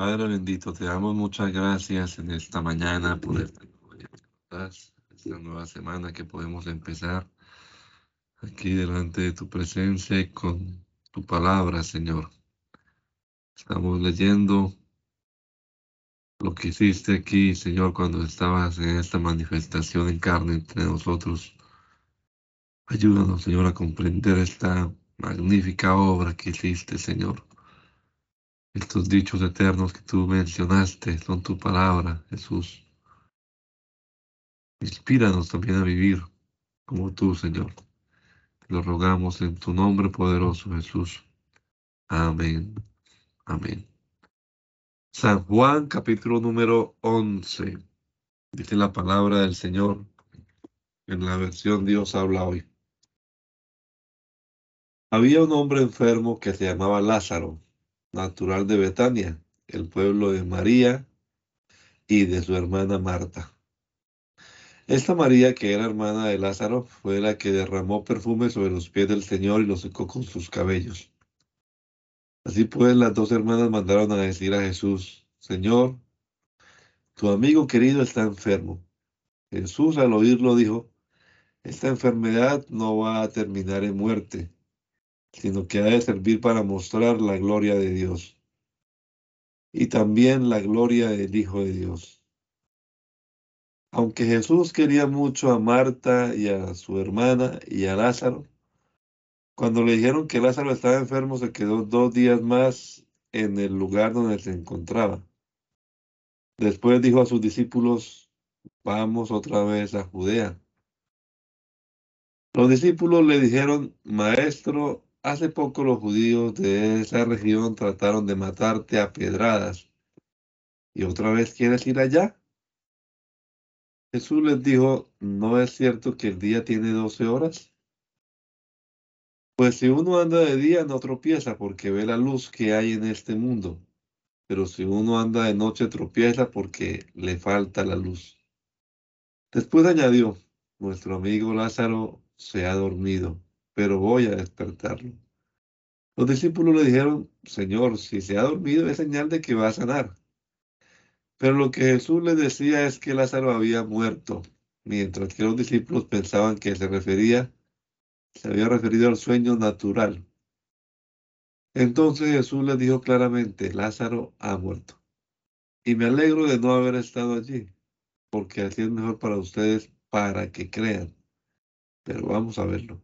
Padre bendito, te damos muchas gracias en esta mañana por esta, esta nueva semana que podemos empezar aquí delante de tu presencia y con tu palabra, Señor. Estamos leyendo lo que hiciste aquí, Señor, cuando estabas en esta manifestación en carne entre nosotros. Ayúdanos, Señor, a comprender esta magnífica obra que hiciste, Señor. Estos dichos eternos que tú mencionaste son tu palabra, Jesús. Inspíranos también a vivir como tú, Señor. Lo rogamos en tu nombre poderoso, Jesús. Amén. Amén. San Juan, capítulo número 11. Dice la palabra del Señor en la versión Dios habla hoy. Había un hombre enfermo que se llamaba Lázaro, natural de Betania, el pueblo de María y de su hermana Marta. Esta María, que era hermana de Lázaro, fue la que derramó perfume sobre los pies del Señor y lo secó con sus cabellos. Así pues, las dos hermanas mandaron a decir a Jesús, Señor, tu amigo querido está enfermo. Jesús al oírlo dijo, esta enfermedad no va a terminar en muerte sino que ha de servir para mostrar la gloria de Dios y también la gloria del Hijo de Dios. Aunque Jesús quería mucho a Marta y a su hermana y a Lázaro, cuando le dijeron que Lázaro estaba enfermo, se quedó dos días más en el lugar donde se encontraba. Después dijo a sus discípulos, vamos otra vez a Judea. Los discípulos le dijeron, Maestro, Hace poco los judíos de esa región trataron de matarte a pedradas. ¿Y otra vez quieres ir allá? Jesús les dijo, ¿no es cierto que el día tiene doce horas? Pues si uno anda de día no tropieza porque ve la luz que hay en este mundo, pero si uno anda de noche tropieza porque le falta la luz. Después añadió, nuestro amigo Lázaro se ha dormido pero voy a despertarlo. Los discípulos le dijeron, Señor, si se ha dormido es señal de que va a sanar. Pero lo que Jesús les decía es que Lázaro había muerto, mientras que los discípulos pensaban que se refería, se había referido al sueño natural. Entonces Jesús les dijo claramente, Lázaro ha muerto. Y me alegro de no haber estado allí, porque así es mejor para ustedes para que crean. Pero vamos a verlo.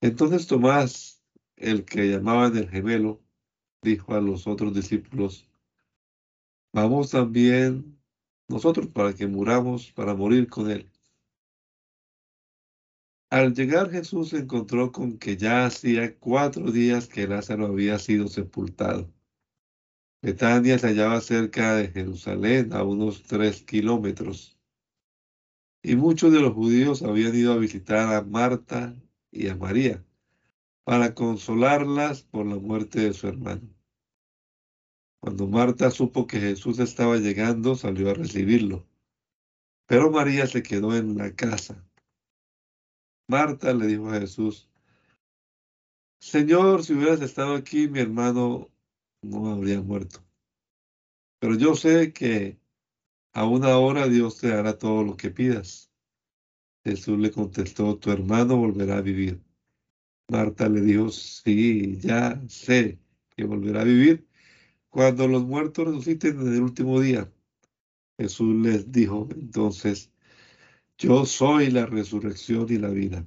Entonces Tomás, el que llamaban el gemelo, dijo a los otros discípulos, vamos también nosotros para que muramos, para morir con él. Al llegar Jesús se encontró con que ya hacía cuatro días que Lázaro había sido sepultado. Betania se hallaba cerca de Jerusalén, a unos tres kilómetros. Y muchos de los judíos habían ido a visitar a Marta y a María para consolarlas por la muerte de su hermano. Cuando Marta supo que Jesús estaba llegando, salió a recibirlo. Pero María se quedó en la casa. Marta le dijo a Jesús, Señor, si hubieras estado aquí, mi hermano no habría muerto. Pero yo sé que a una hora Dios te hará todo lo que pidas. Jesús le contestó, tu hermano volverá a vivir. Marta le dijo, sí, ya sé que volverá a vivir cuando los muertos resuciten en el último día. Jesús les dijo entonces, yo soy la resurrección y la vida.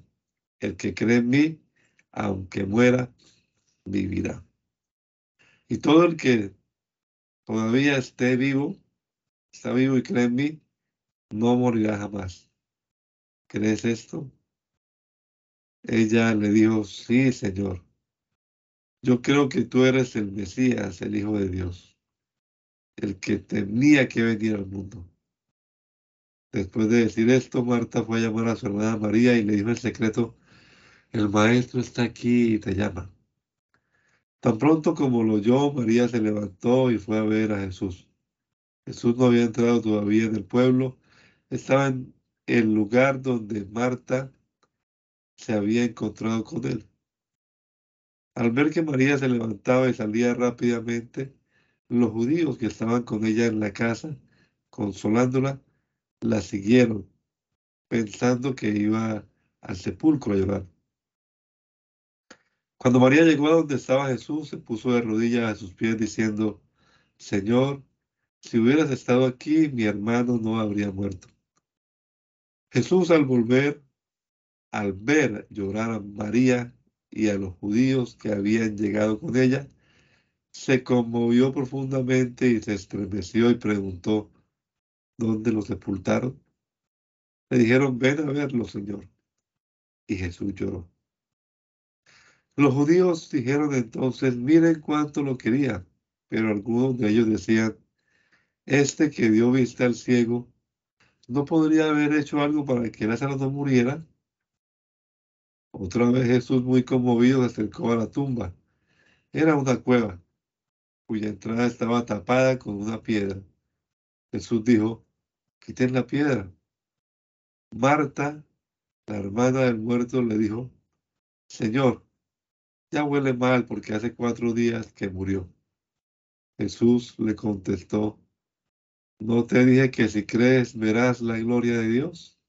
El que cree en mí, aunque muera, vivirá. Y todo el que todavía esté vivo, está vivo y cree en mí, no morirá jamás. ¿Crees esto? Ella le dijo, sí, Señor. Yo creo que tú eres el Mesías, el Hijo de Dios, el que tenía que venir al mundo. Después de decir esto, Marta fue a llamar a su hermana María y le dijo el secreto, el maestro está aquí y te llama. Tan pronto como lo oyó, María se levantó y fue a ver a Jesús. Jesús no había entrado todavía en el pueblo, estaba en el lugar donde Marta se había encontrado con él. Al ver que María se levantaba y salía rápidamente, Los judíos que estaban con ella en la casa, consolándola, la siguieron, pensando que iba al sepulcro a llorar. Cuando María llegó a donde estaba Jesús, se puso de rodillas a sus pies diciendo, Señor, si hubieras estado aquí, mi hermano no habría muerto. Jesús al volver, al ver llorar a María y a los judíos que habían llegado con ella, se conmovió profundamente y se estremeció y preguntó, ¿dónde lo sepultaron? Le dijeron, ven a verlo, Señor. Y Jesús lloró. Los judíos dijeron entonces, miren cuánto lo quería, pero algunos de ellos decían, este que dio vista al ciego, ¿no podría haber hecho algo para que Lázaro no muriera? Otra vez Jesús, muy conmovido, se acercó a la tumba. Era una cueva, cuya entrada estaba tapada con una piedra. Jesús dijo, quiten la piedra. Marta, la hermana del muerto, le dijo, Señor, ya huele mal porque hace cuatro días que murió. Jesús le contestó, ¿no te dije que si crees verás la gloria de Dios?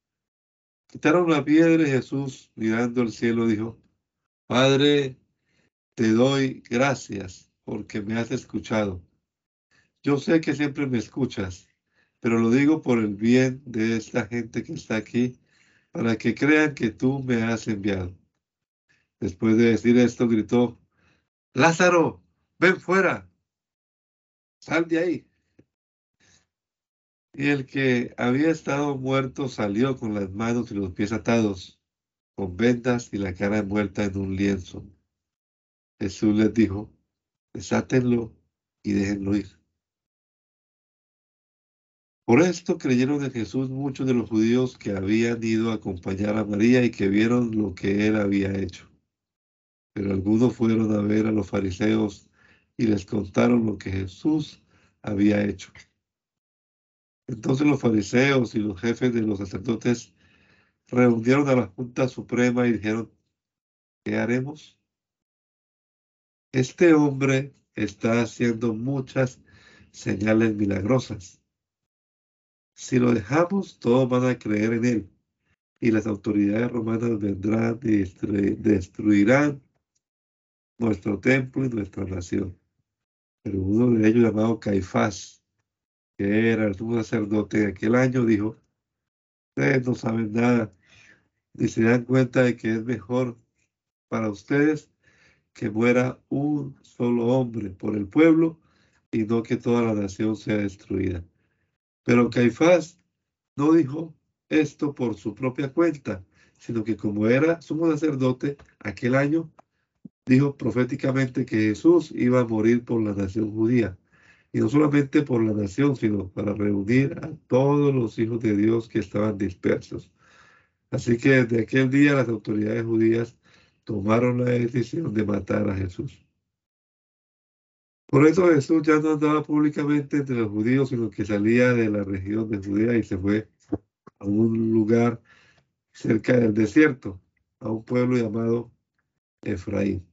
Quitaron la piedra y Jesús, mirando al cielo, dijo, Padre, te doy gracias porque me has escuchado. Yo sé que siempre me escuchas pero lo digo por el bien de esta gente que está aquí, para que crean que tú me has enviado. Después de decir esto, gritó, Lázaro, ven fuera, sal de ahí. Y el que había estado muerto salió con las manos y los pies atados, con vendas y la cara envuelta en un lienzo. Jesús les dijo, desátenlo y déjenlo ir. Por esto creyeron en Jesús muchos de los judíos que habían ido a acompañar a María y que vieron lo que él había hecho. Pero algunos fueron a ver a los fariseos y les contaron lo que Jesús había hecho. Entonces los fariseos y los jefes de los sacerdotes reunieron a la Junta Suprema y dijeron, ¿qué haremos? Este hombre está haciendo muchas señales milagrosas si lo dejamos, todos van a creer en él. Y las autoridades romanas vendrán y destruirán nuestro templo y nuestra nación. Pero uno de ellos, llamado Caifás, era el sumo sacerdote de aquel año, dijo, ustedes no saben nada, ni se dan cuenta de que es mejor para ustedes que muera un solo hombre por el pueblo y no que toda la nación sea destruida. Pero Caifás no dijo esto por su propia cuenta, sino que como era sumo sacerdote aquel año, dijo proféticamente que Jesús iba a morir por la nación judía. Y no solamente por la nación, sino para reunir a todos los hijos de Dios que estaban dispersos. Así que desde aquel día las autoridades judías tomaron la decisión de matar a Jesús. Por eso Jesús ya no andaba públicamente entre los judíos, sino que salía de la región de Judea y se fue a un lugar cerca del desierto, a un pueblo llamado Efraín.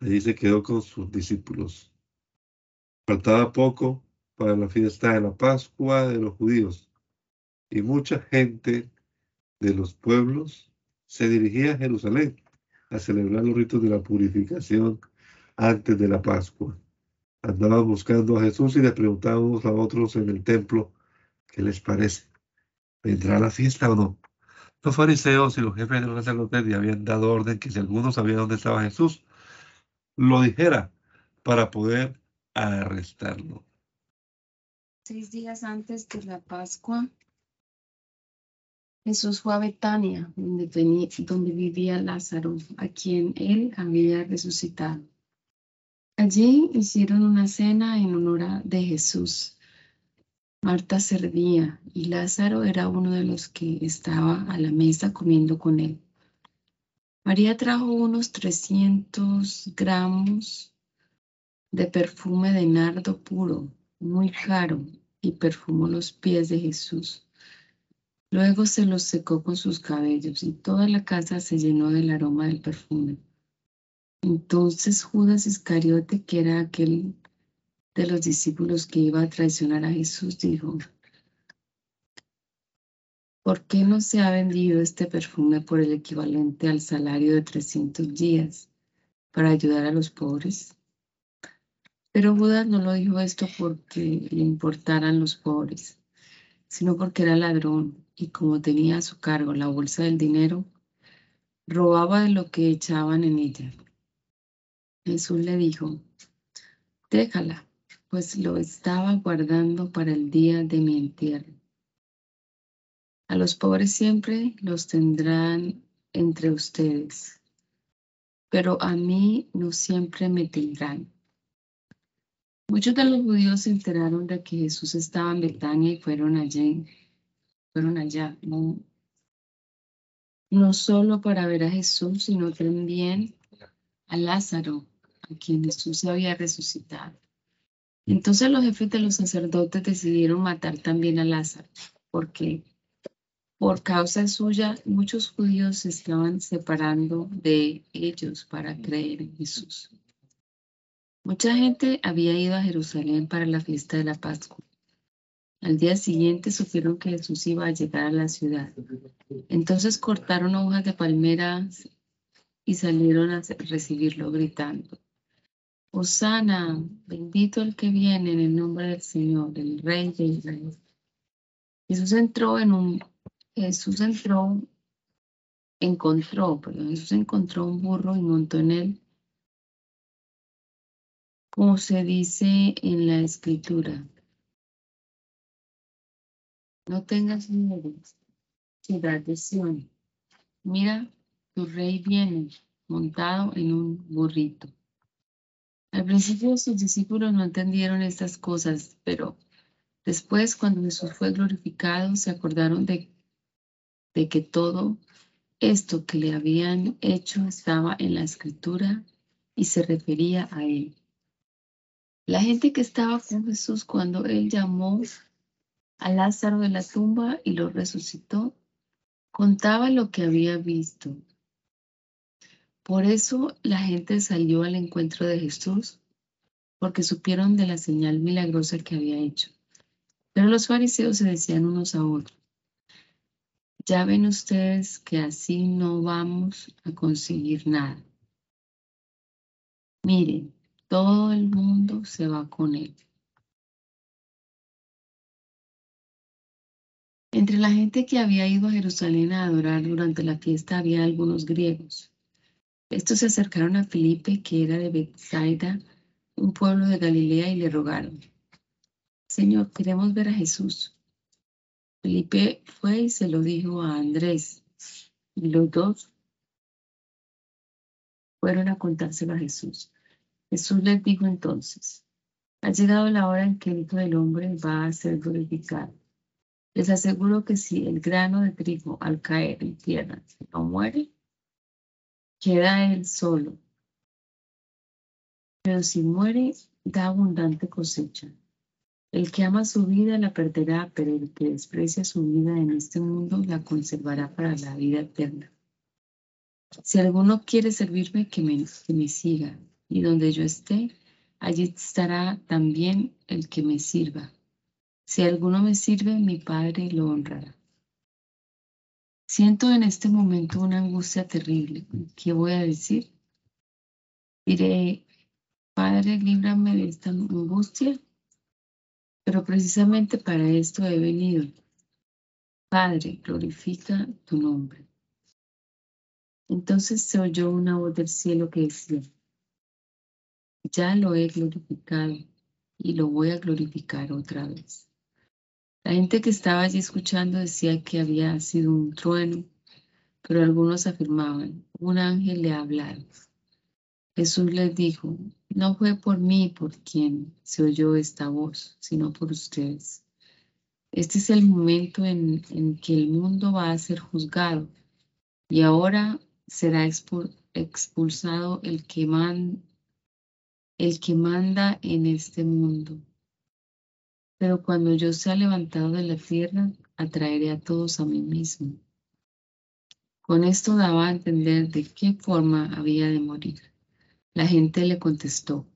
Allí se quedó con sus discípulos. Faltaba poco para la fiesta de la Pascua de los judíos y mucha gente de los pueblos se dirigía a Jerusalén a celebrar los ritos de la purificación antes de la Pascua. Andaban buscando a Jesús y le preguntábamos a otros en el templo, ¿qué les parece? ¿Vendrá la fiesta o no? Los fariseos y los jefes de los sacerdotes le habían dado orden que si alguno sabía dónde estaba Jesús, lo dijera para poder arrestarlo. Seis días antes de la Pascua, Jesús fue a Betania, donde, donde vivía Lázaro, a quien él había resucitado. Allí hicieron una cena en honor de Jesús. Marta servía y Lázaro era uno de los que estaba a la mesa comiendo con él. María trajo unos 300 gramos de perfume de nardo puro, muy caro, y perfumó los pies de Jesús. Luego se los secó con sus cabellos y toda la casa se llenó del aroma del perfume. Entonces Judas Iscariote, que era aquel de los discípulos que iba a traicionar a Jesús, dijo, ¿por qué no se ha vendido este perfume por el equivalente al salario de 300 días para ayudar a los pobres? Pero Judas no lo dijo esto porque le importaran los pobres, sino porque era ladrón y como tenía a su cargo la bolsa del dinero, robaba de lo que echaban en ella. Jesús le dijo, déjala, pues lo estaba guardando para el día de mi entierro. A los pobres siempre los tendrán entre ustedes, pero a mí no siempre me tendrán. Muchos de los judíos se enteraron de que Jesús estaba en Betania y fueron allí, fueron allá, no, no solo para ver a Jesús, sino también a Lázaro, a quien Jesús había resucitado. Entonces los jefes de los sacerdotes decidieron matar también a Lázaro, porque por causa suya muchos judíos se estaban separando de ellos para creer en Jesús. Mucha gente había ido a Jerusalén para la fiesta de la Pascua. Al día siguiente supieron que Jesús iba a llegar a la ciudad. Entonces cortaron hojas de palmeras y salieron a recibirlo gritando. Osana, bendito el que viene en el nombre del Señor, el Rey de Israel. Jesús entró en un, Jesús entró, encontró, perdón, Jesús encontró un burro y montó en él como se dice en la escritura. No tengas miedo, ciudad de Sion. Mira, tu rey viene montado en un burrito. Al principio sus discípulos no entendieron estas cosas, pero después cuando Jesús fue glorificado se acordaron de, de que todo esto que le habían hecho estaba en la escritura y se refería a él. La gente que estaba con Jesús cuando él llamó a Lázaro de la tumba y lo resucitó, contaba lo que había visto. Por eso la gente salió al encuentro de Jesús, porque supieron de la señal milagrosa que había hecho. Pero los fariseos se decían unos a otros, ya ven ustedes que así no vamos a conseguir nada. Miren, todo el mundo se va con él. Entre la gente que había ido a Jerusalén a adorar durante la fiesta había algunos griegos. Estos se acercaron a Felipe, que era de Bethsaida, un pueblo de Galilea, y le rogaron, Señor, queremos ver a Jesús. Felipe fue y se lo dijo a Andrés, y los dos fueron a contárselo a Jesús. Jesús les dijo entonces, ha llegado la hora en que el Hijo del Hombre va a ser glorificado. Les aseguro que si el grano de trigo al caer en tierra no muere, queda él solo. Pero si muere, da abundante cosecha. El que ama su vida la perderá, pero el que desprecia su vida en este mundo la conservará para la vida eterna. Si alguno quiere servirme, que me, que me siga y donde yo esté, allí estará también el que me sirva. Si alguno me sirve, mi Padre lo honrará. Siento en este momento una angustia terrible. ¿Qué voy a decir? Diré, Padre, líbrame de esta angustia, pero precisamente para esto he venido. Padre, glorifica tu nombre. Entonces se oyó una voz del cielo que decía, ya lo he glorificado y lo voy a glorificar otra vez. La gente que estaba allí escuchando decía que había sido un trueno, pero algunos afirmaban, un ángel le ha hablado. Jesús les dijo, no fue por mí por quien se oyó esta voz, sino por ustedes. Este es el momento en, en que el mundo va a ser juzgado y ahora será expulsado el que, man, el que manda en este mundo. Pero cuando yo sea levantado de la tierra, atraeré a todos a mí mismo. Con esto daba a entender de qué forma había de morir. La gente le contestó,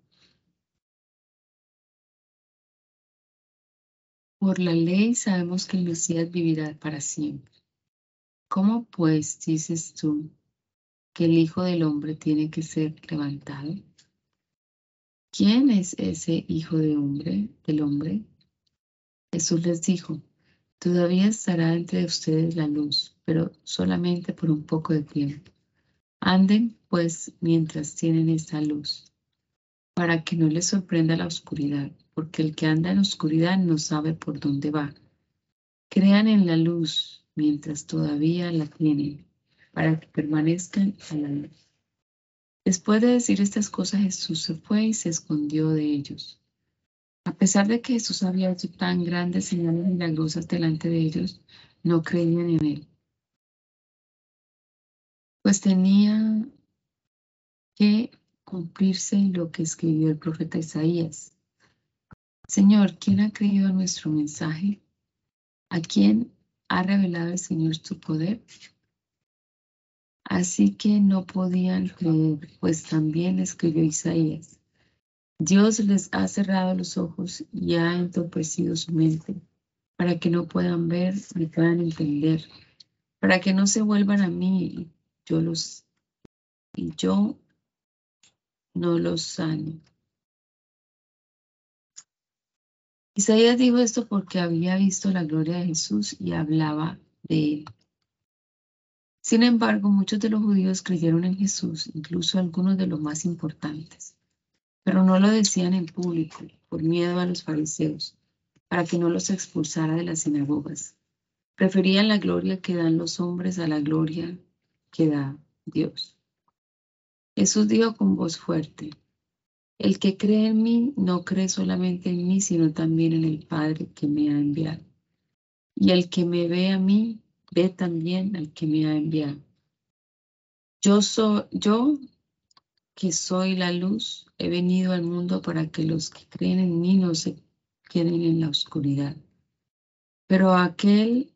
por la ley sabemos que el Mesías vivirá para siempre. ¿Cómo pues dices tú que el Hijo del Hombre tiene que ser levantado? ¿Quién es ese Hijo de hombre, del hombre? Jesús les dijo, todavía estará entre ustedes la luz, pero solamente por un poco de tiempo. Anden pues mientras tienen esa luz, para que no les sorprenda la oscuridad, porque el que anda en oscuridad no sabe por dónde va. Crean en la luz mientras todavía la tienen, para que permanezcan a la luz. Después de decir estas cosas, Jesús se fue y se escondió de ellos. A pesar de que Jesús había hecho tan grandes señales milagrosas delante de ellos, no creían en él. Pues tenía que cumplirse lo que escribió el profeta Isaías. Señor, ¿quién ha creído nuestro mensaje? ¿A quién ha revelado el Señor su poder? Así que no podían creer, pues también escribió Isaías. Dios les ha cerrado los ojos y ha entorpecido su mente para que no puedan ver ni puedan entender, para que no se vuelvan a mí yo los y yo no los sane. Isaías dijo esto porque había visto la gloria de Jesús y hablaba de él. Sin embargo, muchos de los judíos creyeron en Jesús, incluso algunos de los más importantes pero no lo decían en público por miedo a los fariseos, para que no los expulsara de las sinagogas. Preferían la gloria que dan los hombres a la gloria que da Dios. Jesús dijo con voz fuerte, el que cree en mí no cree solamente en mí, sino también en el Padre que me ha enviado. Y el que me ve a mí, ve también al que me ha enviado. Yo, soy, yo que soy la luz, he venido al mundo para que los que creen en mí no se queden en la oscuridad. Pero aquel,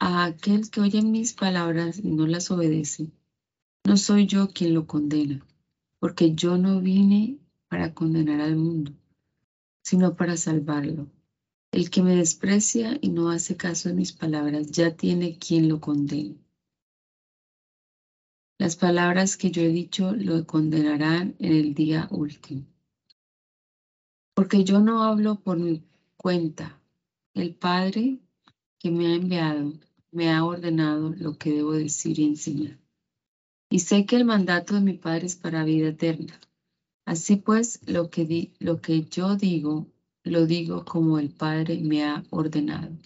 a aquel que oye mis palabras y no las obedece, no soy yo quien lo condena, porque yo no vine para condenar al mundo, sino para salvarlo. El que me desprecia y no hace caso de mis palabras ya tiene quien lo condene. Las palabras que yo he dicho lo condenarán en el día último. Porque yo no hablo por mi cuenta. El Padre que me ha enviado me ha ordenado lo que debo decir y enseñar. Y sé que el mandato de mi Padre es para vida eterna. Así pues, lo que, di, lo que yo digo, lo digo como el Padre me ha ordenado.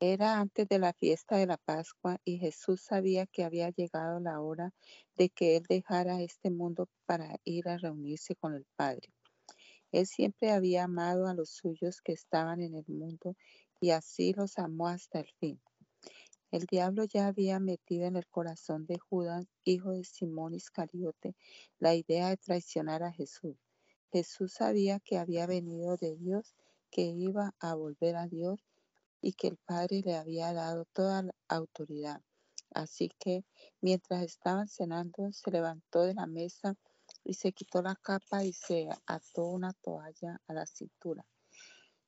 Era antes de la fiesta de la Pascua y Jesús sabía que había llegado la hora de que Él dejara este mundo para ir a reunirse con el Padre. Él siempre había amado a los suyos que estaban en el mundo y así los amó hasta el fin. El diablo ya había metido en el corazón de Judas, hijo de Simón Iscariote, la idea de traicionar a Jesús. Jesús sabía que había venido de Dios, que iba a volver a Dios y que el Padre le había dado toda autoridad. Así que mientras estaban cenando, se levantó de la mesa y se quitó la capa y se ató una toalla a la cintura.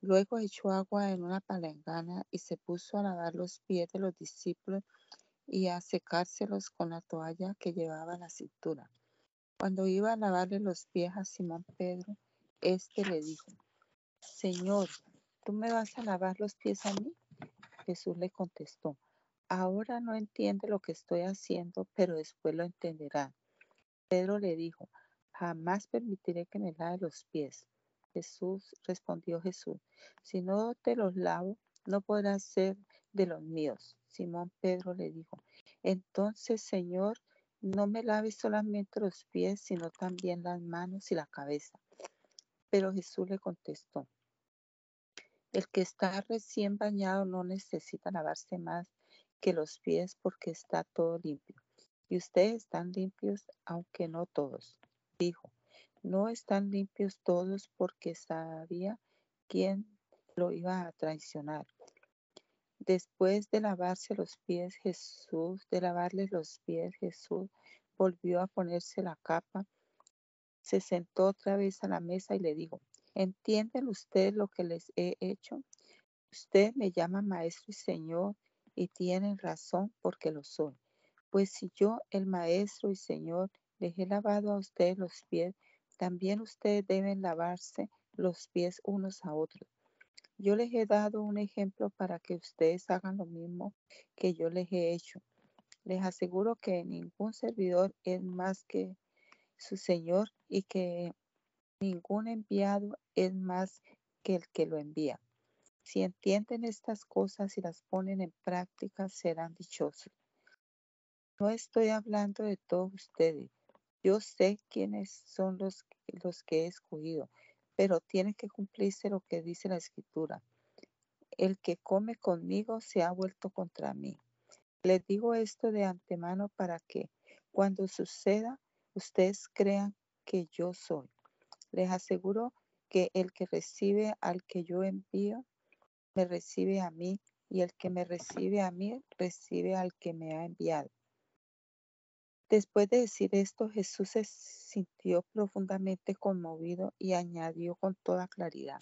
Luego echó agua en una palangana y se puso a lavar los pies de los discípulos y a secárselos con la toalla que llevaba a la cintura. Cuando iba a lavarle los pies a Simón Pedro, éste le dijo, Señor, ¿tú me vas a lavar los pies a mí? Jesús le contestó, ahora no entiende lo que estoy haciendo, pero después lo entenderá. Pedro le dijo, jamás permitiré que me lave los pies. Jesús respondió Jesús, si no te los lavo, no podrás ser de los míos. Simón Pedro le dijo, entonces Señor, no me laves solamente los pies, sino también las manos y la cabeza. Pero Jesús le contestó, el que está recién bañado no necesita lavarse más que los pies porque está todo limpio. Y ustedes están limpios, aunque no todos. Dijo, no están limpios todos porque sabía quién lo iba a traicionar. Después de lavarse los pies Jesús, de lavarles los pies Jesús, volvió a ponerse la capa, se sentó otra vez a la mesa y le dijo, ¿entienden ustedes lo que les he hecho? Usted me llama maestro y señor y tienen razón porque lo soy. Pues si yo, el maestro y señor, les he lavado a ustedes los pies, también ustedes deben lavarse los pies unos a otros. Yo les he dado un ejemplo para que ustedes hagan lo mismo que yo les he hecho. Les aseguro que ningún servidor es más que su Señor y que ningún enviado es más que el que lo envía. Si entienden estas cosas y las ponen en práctica, serán dichosos. No estoy hablando de todos ustedes. Yo sé quiénes son los, los que he escogido, pero tiene que cumplirse lo que dice la Escritura. El que come conmigo se ha vuelto contra mí. Les digo esto de antemano para que cuando suceda ustedes crean que yo soy. Les aseguro que el que recibe al que yo envío, me recibe a mí, y el que me recibe a mí, recibe al que me ha enviado. Después de decir esto, Jesús se sintió profundamente conmovido y añadió con toda claridad,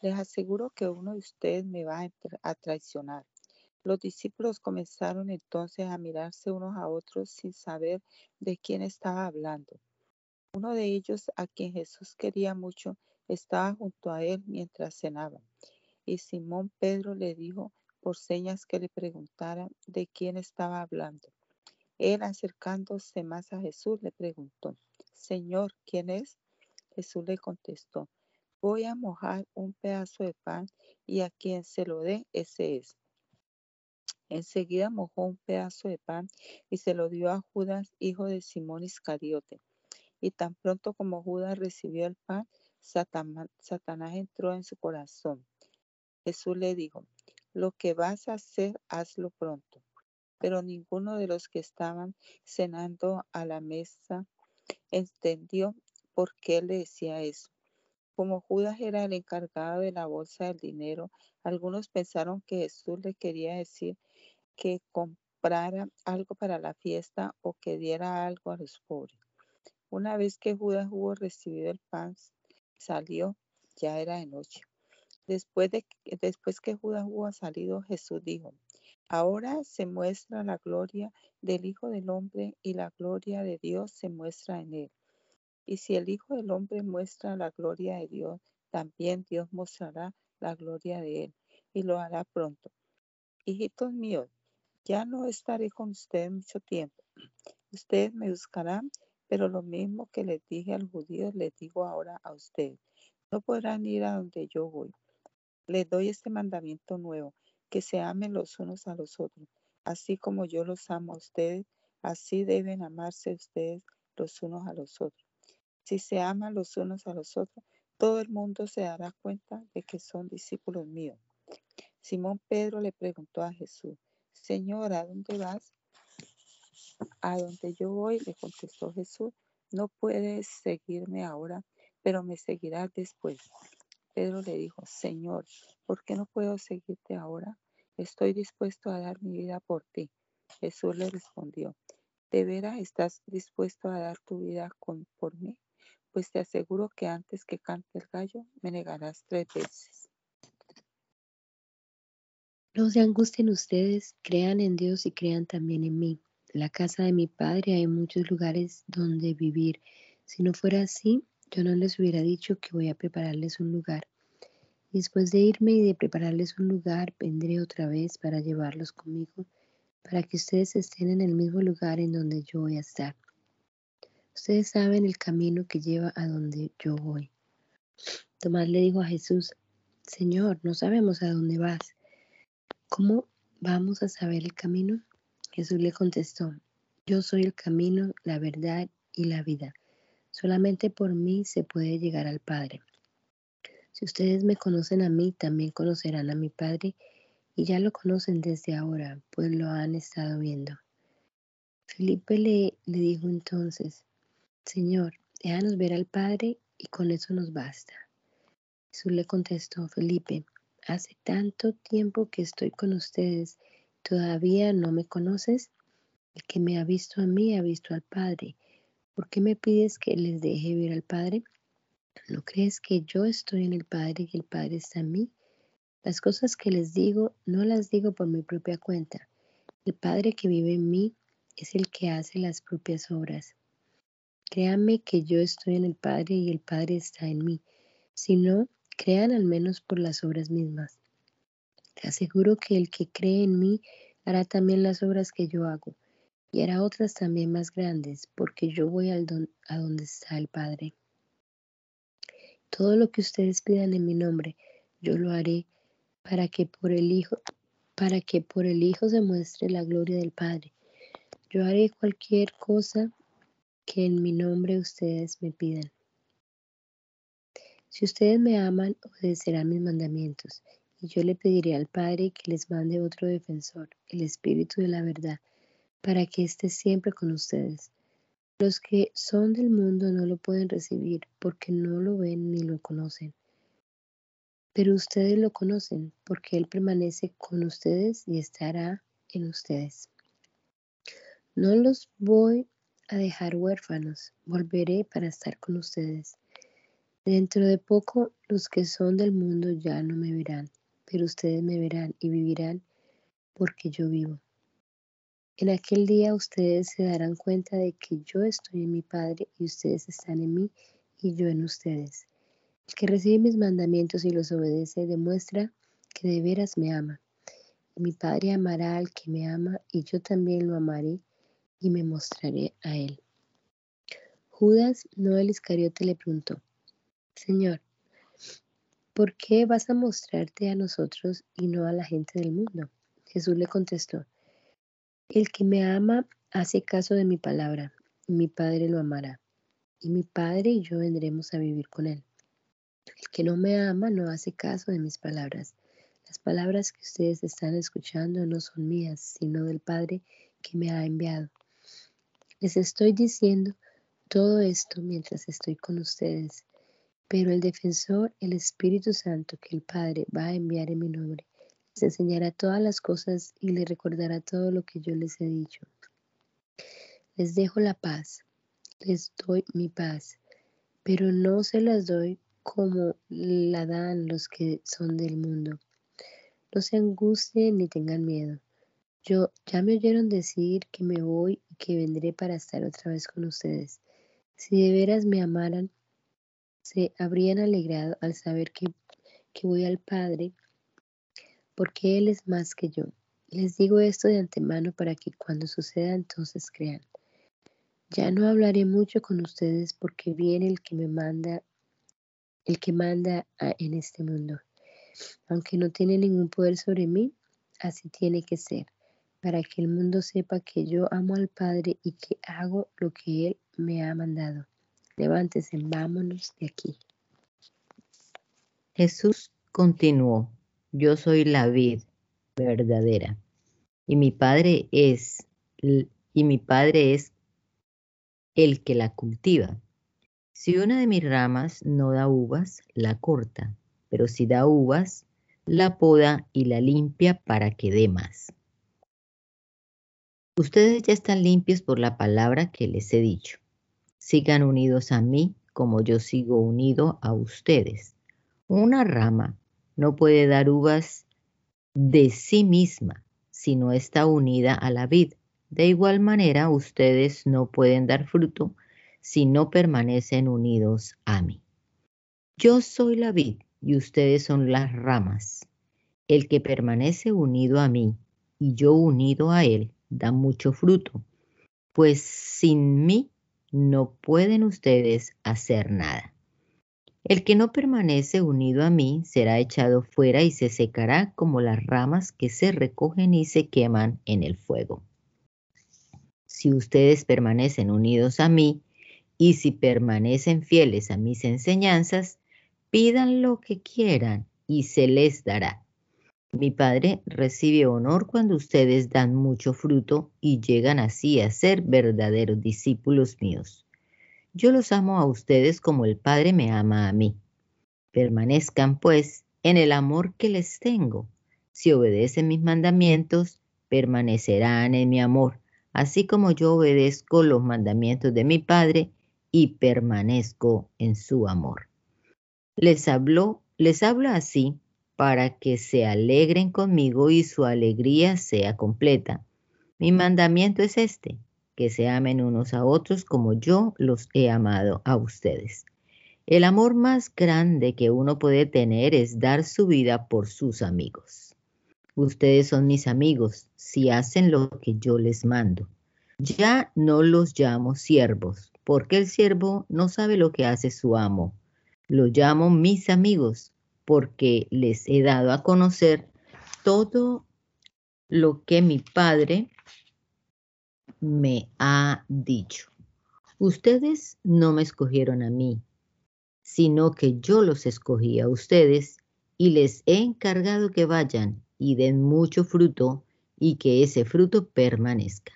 les aseguro que uno de ustedes me va a traicionar. Los discípulos comenzaron entonces a mirarse unos a otros sin saber de quién estaba hablando. Uno de ellos, a quien Jesús quería mucho, estaba junto a él mientras cenaba. Y Simón Pedro le dijo por señas que le preguntara de quién estaba hablando. Él, acercándose más a Jesús, le preguntó, Señor, ¿quién es? Jesús le contestó, voy a mojar un pedazo de pan y a quien se lo dé, ese es. Enseguida mojó un pedazo de pan y se lo dio a Judas, hijo de Simón Iscariote. Y tan pronto como Judas recibió el pan, Satanás entró en su corazón. Jesús le dijo, lo que vas a hacer, hazlo pronto. Pero ninguno de los que estaban cenando a la mesa entendió por qué le decía eso. Como Judas era el encargado de la bolsa del dinero, algunos pensaron que Jesús le quería decir que comprara algo para la fiesta o que diera algo a los pobres. Una vez que Judas hubo recibido el pan, salió, ya era de noche. Después, de, después que Judas hubo salido, Jesús dijo, ahora se muestra la gloria del Hijo del Hombre y la gloria de Dios se muestra en él. Y si el Hijo del Hombre muestra la gloria de Dios, también Dios mostrará la gloria de Él y lo hará pronto. Hijitos míos, ya no estaré con ustedes mucho tiempo. Ustedes me buscarán, pero lo mismo que les dije a los judíos, les digo ahora a ustedes. No podrán ir a donde yo voy. Les doy este mandamiento nuevo, que se amen los unos a los otros. Así como yo los amo a ustedes, así deben amarse ustedes los unos a los otros. Si se aman los unos a los otros, todo el mundo se dará cuenta de que son discípulos míos. Simón Pedro le preguntó a Jesús, Señor, ¿a dónde vas? A donde yo voy, le contestó Jesús, no puedes seguirme ahora, pero me seguirás después. Pedro le dijo, Señor, ¿por qué no puedo seguirte ahora? Estoy dispuesto a dar mi vida por ti. Jesús le respondió, ¿de veras estás dispuesto a dar tu vida por mí? pues te aseguro que antes que cante el gallo me negarás tres veces. No se angustien ustedes, crean en Dios y crean también en mí. En la casa de mi padre hay muchos lugares donde vivir. Si no fuera así, yo no les hubiera dicho que voy a prepararles un lugar. después de irme y de prepararles un lugar, vendré otra vez para llevarlos conmigo, para que ustedes estén en el mismo lugar en donde yo voy a estar. Ustedes saben el camino que lleva a donde yo voy. Tomás le dijo a Jesús, Señor, no sabemos a dónde vas. ¿Cómo vamos a saber el camino? Jesús le contestó, yo soy el camino, la verdad y la vida. Solamente por mí se puede llegar al Padre. Si ustedes me conocen a mí, también conocerán a mi Padre, y ya lo conocen desde ahora, pues lo han estado viendo. Felipe le, dijo entonces, Señor, déjanos ver al Padre y con eso nos basta. Jesús le contestó, Felipe, hace tanto tiempo que estoy con ustedes, ¿todavía no me conoces? El que me ha visto a mí ha visto al Padre. ¿Por qué me pides que les deje ver al Padre? ¿No crees que yo estoy en el Padre y el Padre está en mí? Las cosas que les digo no las digo por mi propia cuenta. El Padre que vive en mí es el que hace las propias obras. Créanme que yo estoy en el Padre y el Padre está en mí. Si no, crean al menos por las obras mismas. Te aseguro que el que cree en mí hará también las obras que yo hago y hará otras también más grandes, porque yo voy a donde está el Padre. Todo lo que ustedes pidan en mi nombre, yo lo haré para que por el Hijo, para que por el Hijo se muestre la gloria del Padre. Yo haré cualquier cosa que en mi nombre ustedes me pidan. Si ustedes me aman, obedecerán mis mandamientos, y yo le pediré al Padre que les mande otro defensor, el Espíritu de la verdad para que esté siempre con ustedes. Los que son del mundo no lo pueden recibir porque no lo ven ni lo conocen. Pero ustedes lo conocen porque Él permanece con ustedes y estará en ustedes. No los voy a dejar huérfanos, volveré para estar con ustedes. Dentro de poco los que son del mundo ya no me verán, pero ustedes me verán y vivirán porque yo vivo. En aquel día ustedes se darán cuenta de que yo estoy en mi Padre y ustedes están en mí y yo en ustedes. El que recibe mis mandamientos y los obedece demuestra que de veras me ama. mi Padre amará al que me ama y yo también lo amaré y me mostraré a él. Judas, no el Iscariote, le preguntó, Señor, ¿por qué vas a mostrarte a nosotros y no a la gente del mundo? Jesús le contestó, el que me ama hace caso de mi palabra, y mi Padre lo amará, y mi Padre y yo vendremos a vivir con él. El que no me ama no hace caso de mis palabras. Las palabras que ustedes están escuchando no son mías, sino del Padre que me ha enviado. Les estoy diciendo todo esto mientras estoy con ustedes, pero el defensor, el Espíritu Santo que el Padre va a enviar en mi nombre, enseñará todas las cosas y le recordará todo lo que yo les he dicho. Les dejo la paz, les doy mi paz, pero no se las doy como la dan los que son del mundo. No se angustien ni tengan miedo. Yo ya me oyeron decir que me voy y que vendré para estar otra vez con ustedes. Si de veras me amaran, se habrían alegrado al saber que, que voy al Padre porque Él es más que yo. Les digo esto de antemano para que cuando suceda entonces crean. Ya no hablaré mucho con ustedes porque viene el que me manda, el que manda en este mundo. Aunque no tiene ningún poder sobre mí, así tiene que ser, para que el mundo sepa que yo amo al Padre y que hago lo que Él me ha mandado. Levántese, vámonos de aquí. Jesús continuó yo soy la vid verdadera y mi padre es y mi padre es el que la cultiva. Si una de mis ramas no da uvas, la corta, pero si da uvas, la poda y la limpia para que dé más. Ustedes ya están limpios por la palabra que les he dicho. Sigan unidos a mí como yo sigo unido a ustedes. Una rama no puede dar uvas de sí misma si no está unida a la vid. De igual manera, ustedes no pueden dar fruto si no permanecen unidos a mí. Yo soy la vid y ustedes son las ramas. El que permanece unido a mí y yo unido a él da mucho fruto, pues sin mí no pueden ustedes hacer nada. El que no permanece unido a mí será echado fuera y se secará como las ramas que se recogen y se queman en el fuego. Si ustedes permanecen unidos a mí y si permanecen fieles a mis enseñanzas, pidan lo que quieran y se les dará. Mi Padre recibe honor cuando ustedes dan mucho fruto y llegan así a ser verdaderos discípulos míos. Yo los amo a ustedes como el Padre me ama a mí. Permanezcan, pues, en el amor que les tengo. Si obedecen mis mandamientos, permanecerán en mi amor, así como yo obedezco los mandamientos de mi Padre y permanezco en su amor. Les habló, les hablo así para que se alegren conmigo y su alegría sea completa. Mi mandamiento es este, que se amen unos a otros como yo los he amado a ustedes. El amor más grande que uno puede tener es dar su vida por sus amigos. Ustedes son mis amigos si hacen lo que yo les mando. Ya no los llamo siervos, porque el siervo no sabe lo que hace su amo. Lo llamo mis amigos, porque les he dado a conocer todo lo que mi Padre me ha dicho. Ustedes no me escogieron a mí, sino que yo los escogí a ustedes y les he encargado que vayan y den mucho fruto y que ese fruto permanezca.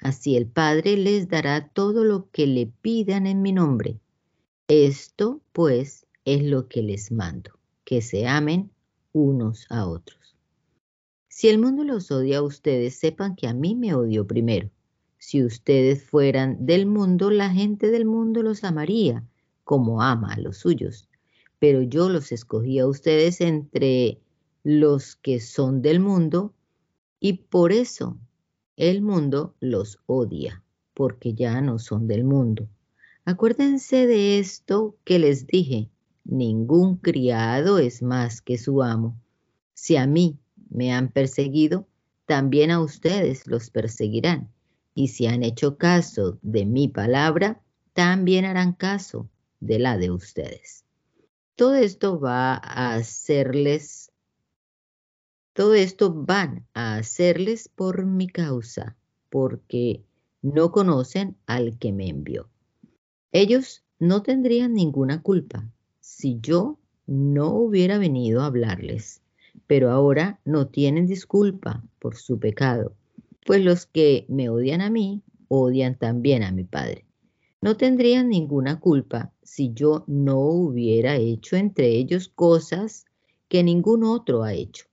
Así el Padre les dará todo lo que le pidan en mi nombre. Esto, pues, es lo que les mando, que se amen unos a otros. Si el mundo los odia a ustedes, sepan que a mí me odió primero. Si ustedes fueran del mundo, la gente del mundo los amaría como ama a los suyos. Pero yo los escogí a ustedes entre los que son del mundo y por eso el mundo los odia, porque ya no son del mundo. Acuérdense de esto que les dije, ningún criado es más que su amo. Si a mí me han perseguido, también a ustedes los perseguirán. Y si han hecho caso de mi palabra, también harán caso de la de ustedes. Todo esto va a hacerles, todo esto van a hacerles por mi causa, porque no conocen al que me envió. Ellos no tendrían ninguna culpa si yo no hubiera venido a hablarles, pero ahora no tienen disculpa por su pecado, pues los que me odian a mí odian también a mi Padre no tendrían ninguna culpa si yo no hubiera hecho entre ellos cosas que ningún otro ha hecho.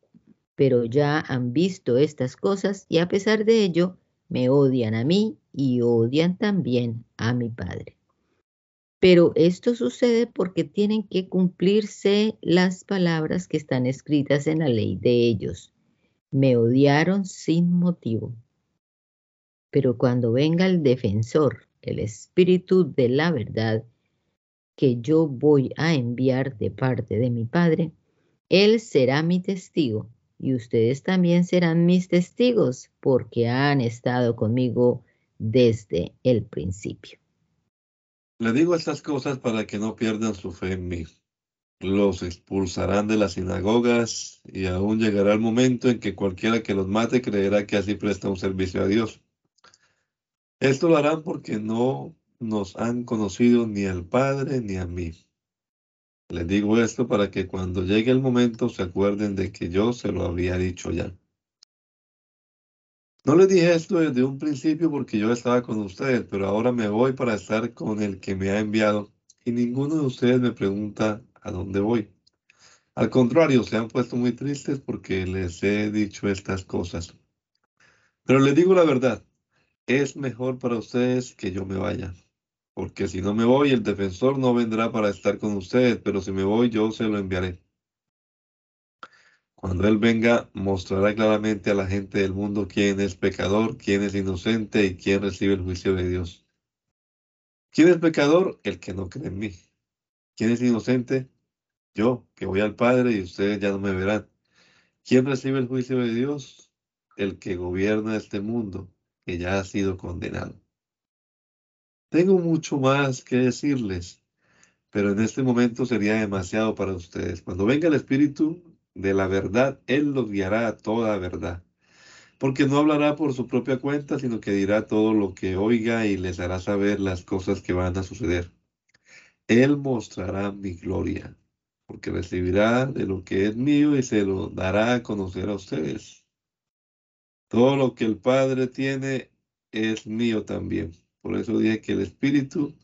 Pero ya han visto estas cosas y a pesar de ello me odian a mí y odian también a mi Padre. Pero esto sucede porque tienen que cumplirse las palabras que están escritas en la ley de ellos. Me odiaron sin motivo. Pero cuando venga el defensor, el Espíritu de la verdad que yo voy a enviar de parte de mi Padre, Él será mi testigo y ustedes también serán mis testigos porque han estado conmigo desde el principio. Le digo estas cosas para que no pierdan su fe en mí. Los expulsarán de las sinagogas y aún llegará el momento en que cualquiera que los mate creerá que así presta un servicio a Dios. Esto lo harán porque no nos han conocido ni al Padre ni a mí. Les digo esto para que cuando llegue el momento se acuerden de que yo se lo había dicho ya. No les dije esto desde un principio porque yo estaba con ustedes, pero ahora me voy para estar con el que me ha enviado y ninguno de ustedes me pregunta a dónde voy. Al contrario, se han puesto muy tristes porque les he dicho estas cosas. Pero les digo la verdad, es mejor para ustedes que yo me vaya, porque si no me voy, el defensor no vendrá para estar con ustedes, pero si me voy, yo se lo enviaré. Cuando Él venga, mostrará claramente a la gente del mundo quién es pecador, quién es inocente y quién recibe el juicio de Dios. ¿Quién es pecador? El que no cree en mí. ¿Quién es inocente? Yo, que voy al Padre y ustedes ya no me verán. ¿Quién recibe el juicio de Dios? El que gobierna este mundo que ya ha sido condenado. Tengo mucho más que decirles, pero en este momento sería demasiado para ustedes. Cuando venga el Espíritu de la verdad, Él los guiará a toda verdad, porque no hablará por su propia cuenta, sino que dirá todo lo que oiga y les hará saber las cosas que van a suceder. Él mostrará mi gloria, porque recibirá de lo que es mío y se lo dará a conocer a ustedes. Todo lo que el Padre tiene es mío también. Por eso dije que el Espíritu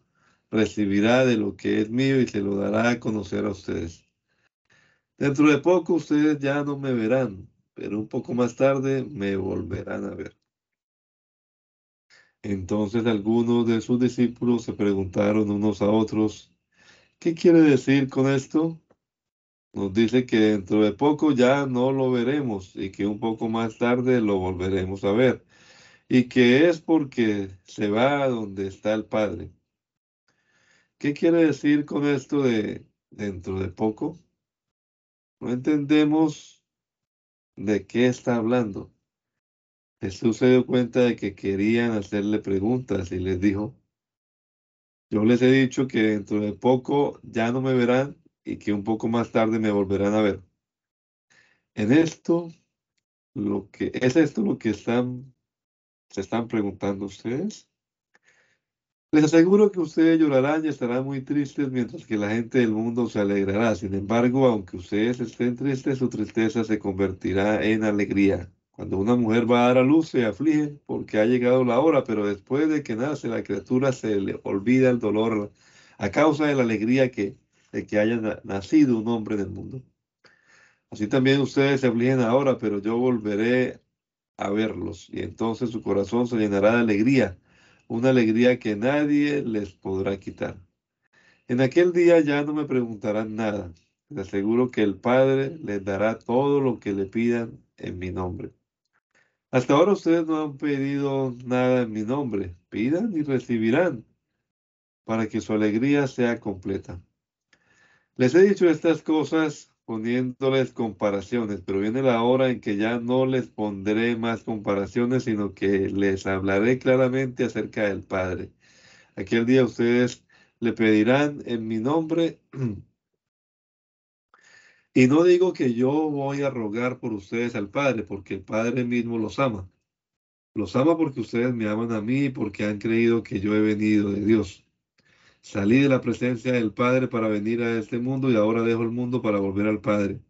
recibirá de lo que es mío y se lo dará a conocer a ustedes. Dentro de poco ustedes ya no me verán, pero un poco más tarde me volverán a ver. Entonces algunos de sus discípulos se preguntaron unos a otros, ¿qué quiere decir con esto? Nos dice que dentro de poco ya no lo veremos y que un poco más tarde lo volveremos a ver y que es porque se va a donde está el Padre. ¿Qué quiere decir con esto de dentro de poco? No entendemos de qué está hablando. Jesús se dio cuenta de que querían hacerle preguntas y les dijo, yo les he dicho que dentro de poco ya no me verán y que un poco más tarde me volverán a ver. En esto, lo que es esto lo que están se están preguntando ustedes. Les aseguro que ustedes llorarán y estarán muy tristes mientras que la gente del mundo se alegrará. Sin embargo, aunque ustedes estén tristes, su tristeza se convertirá en alegría. Cuando una mujer va a dar a luz, se aflige porque ha llegado la hora, pero después de que nace la criatura se le olvida el dolor a causa de la alegría que, de que haya nacido un hombre en el mundo. Así también ustedes se afligen ahora, pero yo volveré a verlos y entonces su corazón se llenará de alegría una alegría que nadie les podrá quitar. En aquel día ya no me preguntarán nada. Les aseguro que el Padre les dará todo lo que le pidan en mi nombre. Hasta ahora ustedes no han pedido nada en mi nombre. Pidan y recibirán para que su alegría sea completa. Les he dicho estas cosas poniéndoles comparaciones, pero viene la hora en que ya no les pondré más comparaciones, sino que les hablaré claramente acerca del Padre. Aquel día ustedes le pedirán en mi nombre. Y no digo que yo voy a rogar por ustedes al Padre, porque el Padre mismo los ama. Los ama porque ustedes me aman a mí y porque han creído que yo he venido de Dios. Salí de la presencia del Padre para venir a este mundo y ahora dejo el mundo para volver al Padre.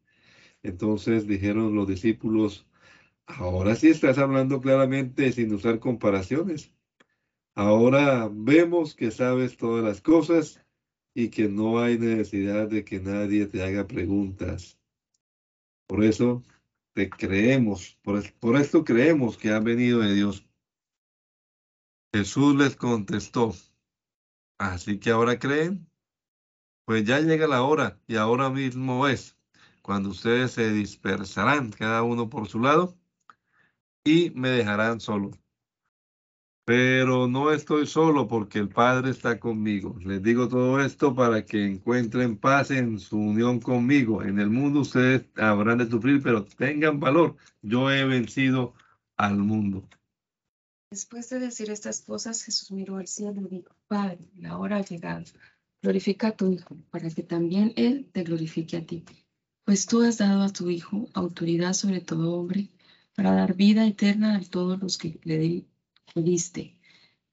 Entonces dijeron los discípulos, ahora sí estás hablando claramente sin usar comparaciones. Ahora vemos que sabes todas las cosas y que no hay necesidad de que nadie te haga preguntas. Por eso te creemos, por, por esto creemos que ha venido de Dios. Jesús les contestó, Así que ahora creen, pues ya llega la hora y ahora mismo es cuando ustedes se dispersarán cada uno por su lado y me dejarán solo. Pero no estoy solo porque el Padre está conmigo. Les digo todo esto para que encuentren paz en su unión conmigo. En el mundo ustedes habrán de sufrir, pero tengan valor. Yo he vencido al mundo. Después de decir estas cosas, Jesús miró al cielo y dijo, Padre, la hora ha llegado. Glorifica a tu Hijo, para que también Él te glorifique a ti. Pues tú has dado a tu Hijo autoridad sobre todo hombre, para dar vida eterna a todos los que le, diste.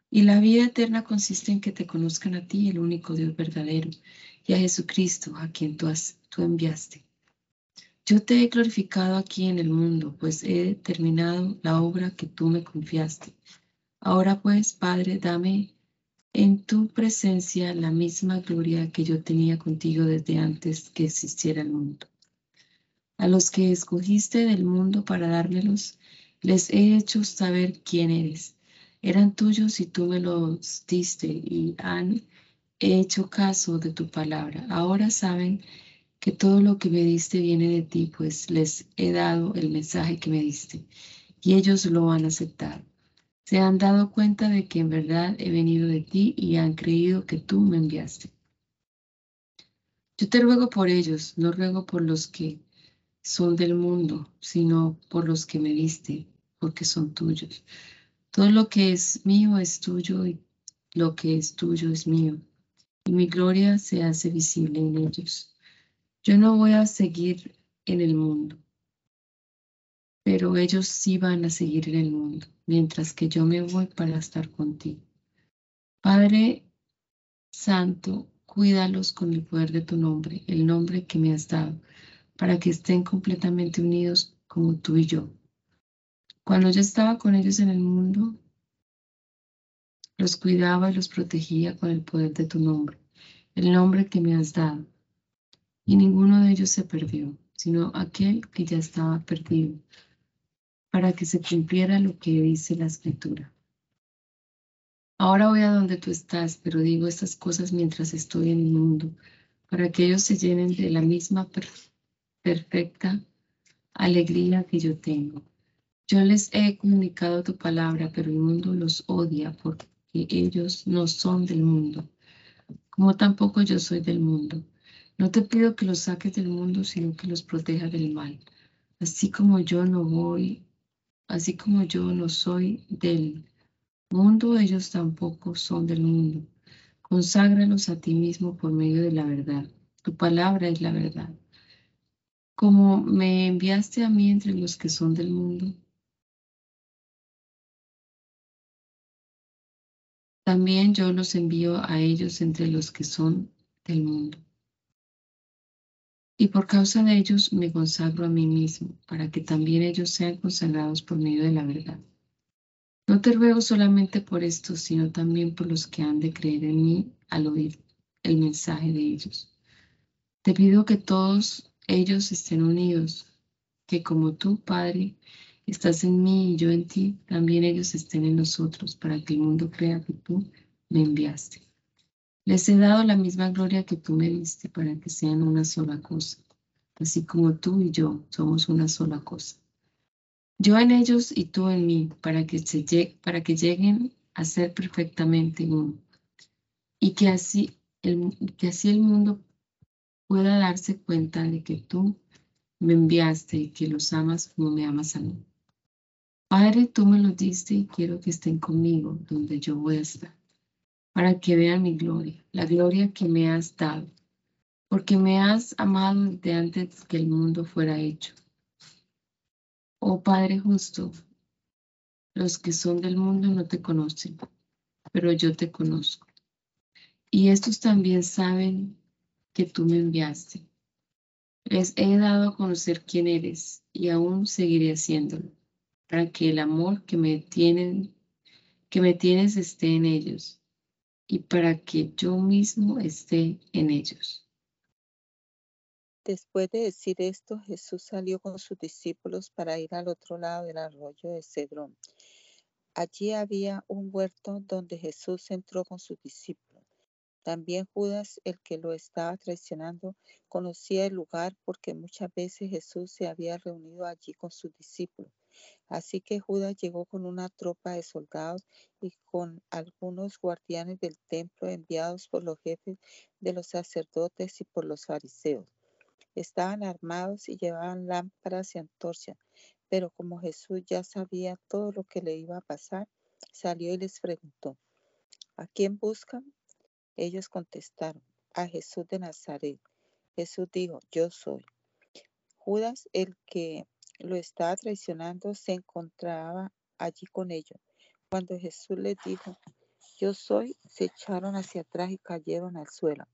Y la vida eterna consiste en que te conozcan a ti, el único Dios verdadero, y a Jesucristo, a quien tú, has, tú enviaste. Yo te he glorificado aquí en el mundo, pues he terminado la obra que tú me confiaste. Ahora pues, Padre, dame en tu presencia la misma gloria que yo tenía contigo desde antes que existiera el mundo. A los que escogiste del mundo para dármelos, les he hecho saber quién eres. Eran tuyos y tú me los diste y han hecho caso de tu palabra. Ahora saben todo lo que me diste viene de ti, pues les he dado el mensaje que me diste y ellos lo han aceptado. Se han dado cuenta de que en verdad he venido de ti y han creído que tú me enviaste. Yo te ruego por ellos, no ruego por los que son del mundo, sino por los que me diste, porque son tuyos. Todo lo que es mío es tuyo y lo que es tuyo es mío, y mi gloria se hace visible en ellos. Yo no voy a seguir en el mundo, pero ellos sí van a seguir en el mundo, mientras que yo me voy para estar contigo. Padre Santo, cuídalos con el poder de tu nombre, el nombre que me has dado, para que estén completamente unidos como tú y yo. Cuando yo estaba con ellos en el mundo, los cuidaba y los protegía con el poder de tu nombre, el nombre que me has dado y ninguno de ellos se perdió, sino aquel que ya estaba perdido, para que se cumpliera lo que dice la escritura. Ahora voy a donde tú estás, pero digo estas cosas mientras estoy en el mundo, para que ellos se llenen de la misma perfecta alegría que yo tengo. Yo les he comunicado tu palabra, pero el mundo los odia porque ellos no son del mundo, como tampoco yo soy del mundo. No te pido que los saques del mundo, sino que los proteja del mal. Así como yo no voy, así como yo no soy del mundo, ellos tampoco son del mundo. Conságralos a ti mismo por medio de la verdad. Tu palabra es la verdad. Como me enviaste a mí entre los que son del mundo, también yo los envío a ellos entre los que son del mundo. Y por causa de ellos me consagro a mí mismo, para que también ellos sean consagrados por medio de la verdad. No te ruego solamente por esto, sino también por los que han de creer en mí al oír el mensaje de ellos. Te pido que todos ellos estén unidos, que como tú, Padre, estás en mí y yo en ti, también ellos estén en nosotros, para que el mundo crea que tú me enviaste. Les he dado la misma gloria que tú me diste, para que sean una sola cosa, así como tú y yo somos una sola cosa yo en ellos y tú en mí, para que, se para que lleguen a ser perfectamente uno. Y que así, el, que así el mundo pueda darse cuenta de que tú me enviaste y que los amas como me amas a mí. Padre, tú me lo diste y quiero que estén conmigo donde yo voy a estar, para que vean mi gloria, la gloria que me has dado, porque me has amado desde antes que el mundo fuera hecho. Oh Padre justo, los que son del mundo no te conocen, pero yo te conozco. Y estos también saben que tú me enviaste. Les he dado a conocer quién eres y aún seguiré haciéndolo, para que el amor que me tienen, que me tienes esté en ellos y para que yo mismo esté en ellos. Después de decir esto, Jesús salió con sus discípulos para ir al otro lado del arroyo de Cedrón. Allí había un huerto donde Jesús entró con sus discípulos. También Judas, el que lo estaba traicionando, conocía el lugar porque muchas veces Jesús se había reunido allí con sus discípulos. Así que Judas llegó con una tropa de soldados y con algunos guardianes del templo enviados por los jefes de los sacerdotes y por los fariseos. Estaban armados y llevaban lámparas y antorchas, pero como Jesús ya sabía todo lo que le iba a pasar, salió y les preguntó, ¿a quién buscan? Ellos contestaron, a Jesús de Nazaret. Jesús dijo, yo soy. Judas, el que lo estaba traicionando, se encontraba allí con ellos. Cuando Jesús les dijo, yo soy, se echaron hacia atrás y cayeron al suelo.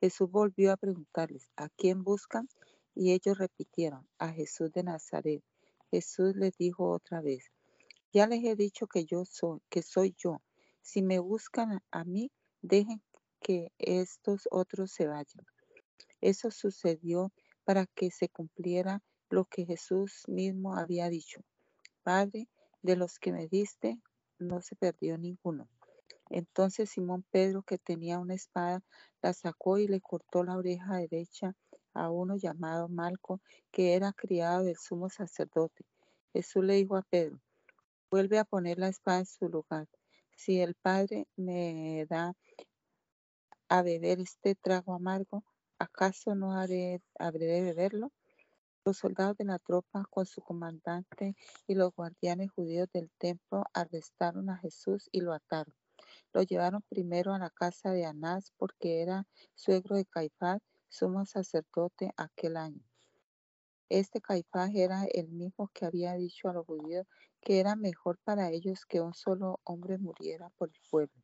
Jesús volvió a preguntarles, ¿a quién buscan? Y ellos repitieron, a Jesús de Nazaret. Jesús les dijo otra vez, ya les he dicho que yo soy, que soy yo. Si me buscan a mí, dejen que estos otros se vayan. Eso sucedió para que se cumpliera lo que Jesús mismo había dicho. Padre, de los que me diste, no se perdió ninguno. Entonces Simón Pedro, que tenía una espada, la sacó y le cortó la oreja derecha a uno llamado Malco, que era criado del sumo sacerdote. Jesús le dijo a Pedro, vuelve a poner la espada en su lugar. Si el Padre me da a beber este trago amargo, ¿acaso no haré, habré de beberlo? Los soldados de la tropa con su comandante y los guardianes judíos del templo arrestaron a Jesús y lo ataron. Lo llevaron primero a la casa de Anás porque era suegro de Caifás, sumo sacerdote aquel año. Este Caifás era el mismo que había dicho a los judíos que era mejor para ellos que un solo hombre muriera por el pueblo.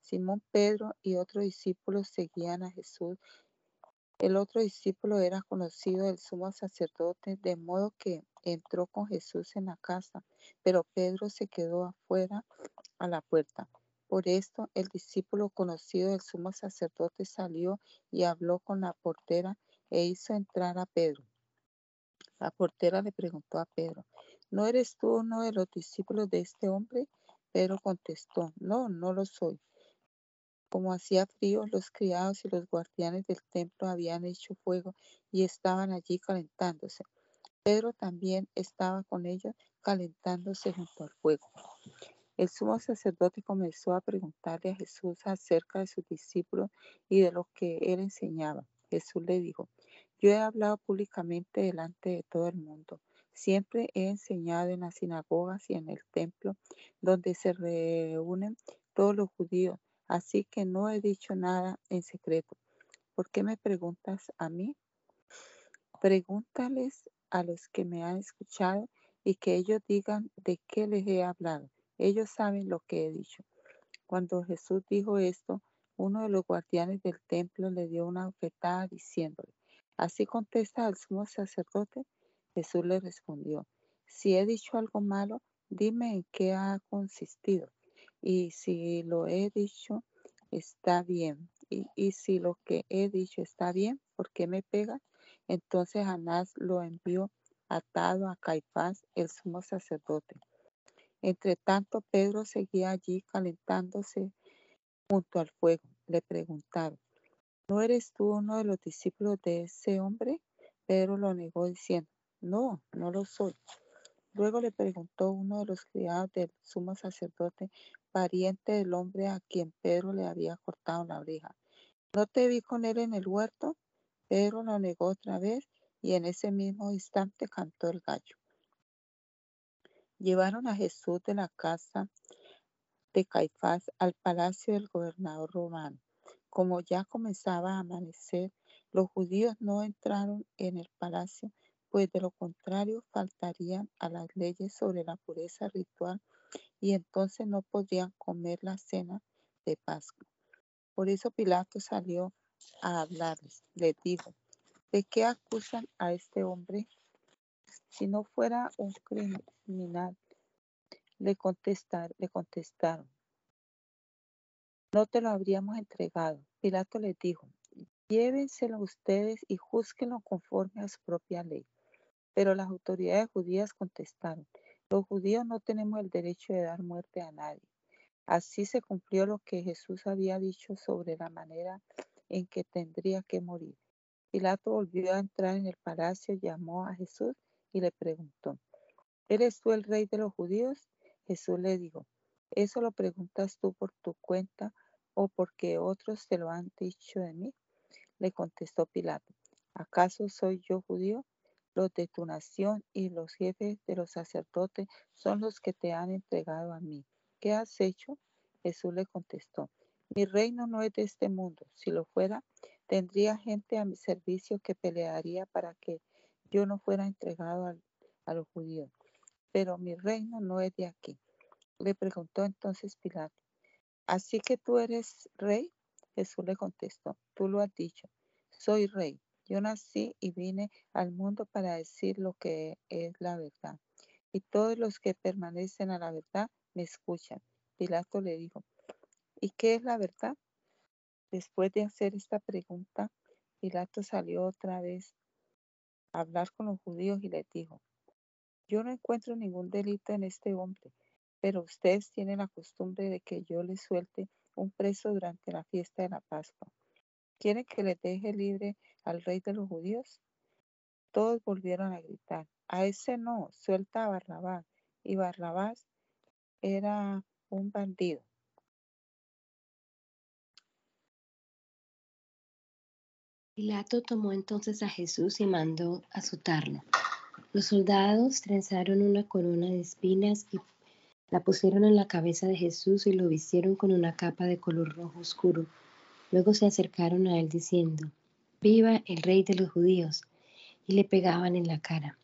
Simón Pedro y otros discípulos seguían a Jesús. El otro discípulo era conocido del sumo sacerdote, de modo que entró con Jesús en la casa, pero Pedro se quedó afuera a la puerta. Por esto el discípulo conocido del sumo sacerdote salió y habló con la portera e hizo entrar a Pedro. La portera le preguntó a Pedro, ¿no eres tú uno de los discípulos de este hombre? Pedro contestó, no, no lo soy. Como hacía frío, los criados y los guardianes del templo habían hecho fuego y estaban allí calentándose. Pedro también estaba con ellos calentándose junto al fuego. El sumo sacerdote comenzó a preguntarle a Jesús acerca de sus discípulos y de lo que él enseñaba. Jesús le dijo, yo he hablado públicamente delante de todo el mundo. Siempre he enseñado en las sinagogas y en el templo donde se reúnen todos los judíos, así que no he dicho nada en secreto. ¿Por qué me preguntas a mí? Pregúntales a los que me han escuchado y que ellos digan de qué les he hablado. Ellos saben lo que he dicho. Cuando Jesús dijo esto, uno de los guardianes del templo le dio una ofertada diciéndole, ¿así contesta al sumo sacerdote? Jesús le respondió, si he dicho algo malo, dime en qué ha consistido. Y si lo he dicho, está bien. Y, y si lo que he dicho está bien, ¿por qué me pega? Entonces Anás lo envió atado a Caifás, el sumo sacerdote. Entre tanto, Pedro seguía allí calentándose junto al fuego. Le preguntaron, ¿no eres tú uno de los discípulos de ese hombre? Pedro lo negó diciendo, no, no lo soy. Luego le preguntó uno de los criados del sumo sacerdote, pariente del hombre a quien Pedro le había cortado la oreja. ¿No te vi con él en el huerto? Pedro lo negó otra vez y en ese mismo instante cantó el gallo. Llevaron a Jesús de la casa de Caifás al palacio del gobernador romano. Como ya comenzaba a amanecer, los judíos no entraron en el palacio, pues de lo contrario faltarían a las leyes sobre la pureza ritual y entonces no podrían comer la cena de Pascua. Por eso Pilato salió a hablarles. Les dijo, ¿de qué acusan a este hombre? Si no fuera un criminal, le, contestar, le contestaron, no te lo habríamos entregado. Pilato les dijo, llévenselo ustedes y júzquenlo conforme a su propia ley. Pero las autoridades judías contestaron, los judíos no tenemos el derecho de dar muerte a nadie. Así se cumplió lo que Jesús había dicho sobre la manera en que tendría que morir. Pilato volvió a entrar en el palacio, llamó a Jesús y le preguntó, ¿eres tú el rey de los judíos? Jesús le dijo, ¿eso lo preguntas tú por tu cuenta o porque otros te lo han dicho de mí? Le contestó Pilato, ¿acaso soy yo judío? Los de tu nación y los jefes de los sacerdotes son los que te han entregado a mí. ¿Qué has hecho? Jesús le contestó, mi reino no es de este mundo. Si lo fuera, tendría gente a mi servicio que pelearía para que yo no fuera entregado a los judíos. Pero mi reino no es de aquí. Le preguntó entonces Pilato, ¿así que tú eres rey? Jesús le contestó, tú lo has dicho, soy rey. Yo nací y vine al mundo para decir lo que es la verdad. Y todos los que permanecen a la verdad me escuchan. Pilato le dijo, ¿y qué es la verdad? Después de hacer esta pregunta, Pilato salió otra vez a hablar con los judíos y les dijo, yo no encuentro ningún delito en este hombre, pero ustedes tienen la costumbre de que yo les suelte un preso durante la fiesta de la Pascua. ¿Quieren que le deje libre al rey de los judíos? Todos volvieron a gritar, a ese no, suelta a Barrabás. Y Barrabás era un bandido. Pilato tomó entonces a Jesús y mandó azotarlo. Los soldados trenzaron una corona de espinas y la pusieron en la cabeza de Jesús y lo vistieron con una capa de color rojo oscuro. Luego se acercaron a él diciendo, Viva el rey de los judíos, y le pegaban en la cara.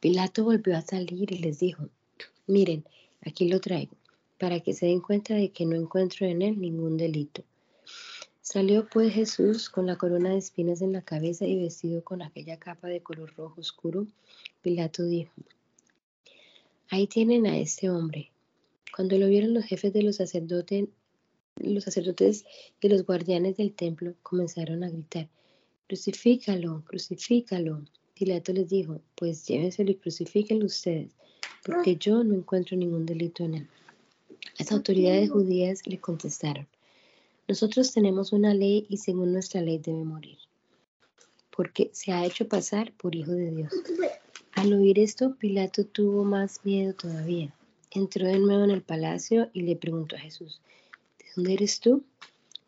Pilato volvió a salir y les dijo, Miren, aquí lo traigo, para que se den cuenta de que no encuentro en él ningún delito. Salió pues Jesús con la corona de espinas en la cabeza y vestido con aquella capa de color rojo oscuro. Pilato dijo, ahí tienen a este hombre. Cuando lo vieron los jefes de los sacerdotes, los sacerdotes y los guardianes del templo comenzaron a gritar, crucifícalo, crucifícalo. Pilato les dijo, pues llévenselo y crucifíquenlo ustedes, porque yo no encuentro ningún delito en él. Las autoridades judías le contestaron, nosotros tenemos una ley y según nuestra ley debe morir, porque se ha hecho pasar por hijo de Dios. Al oír esto, Pilato tuvo más miedo todavía. Entró de nuevo en el palacio y le preguntó a Jesús, ¿de dónde eres tú?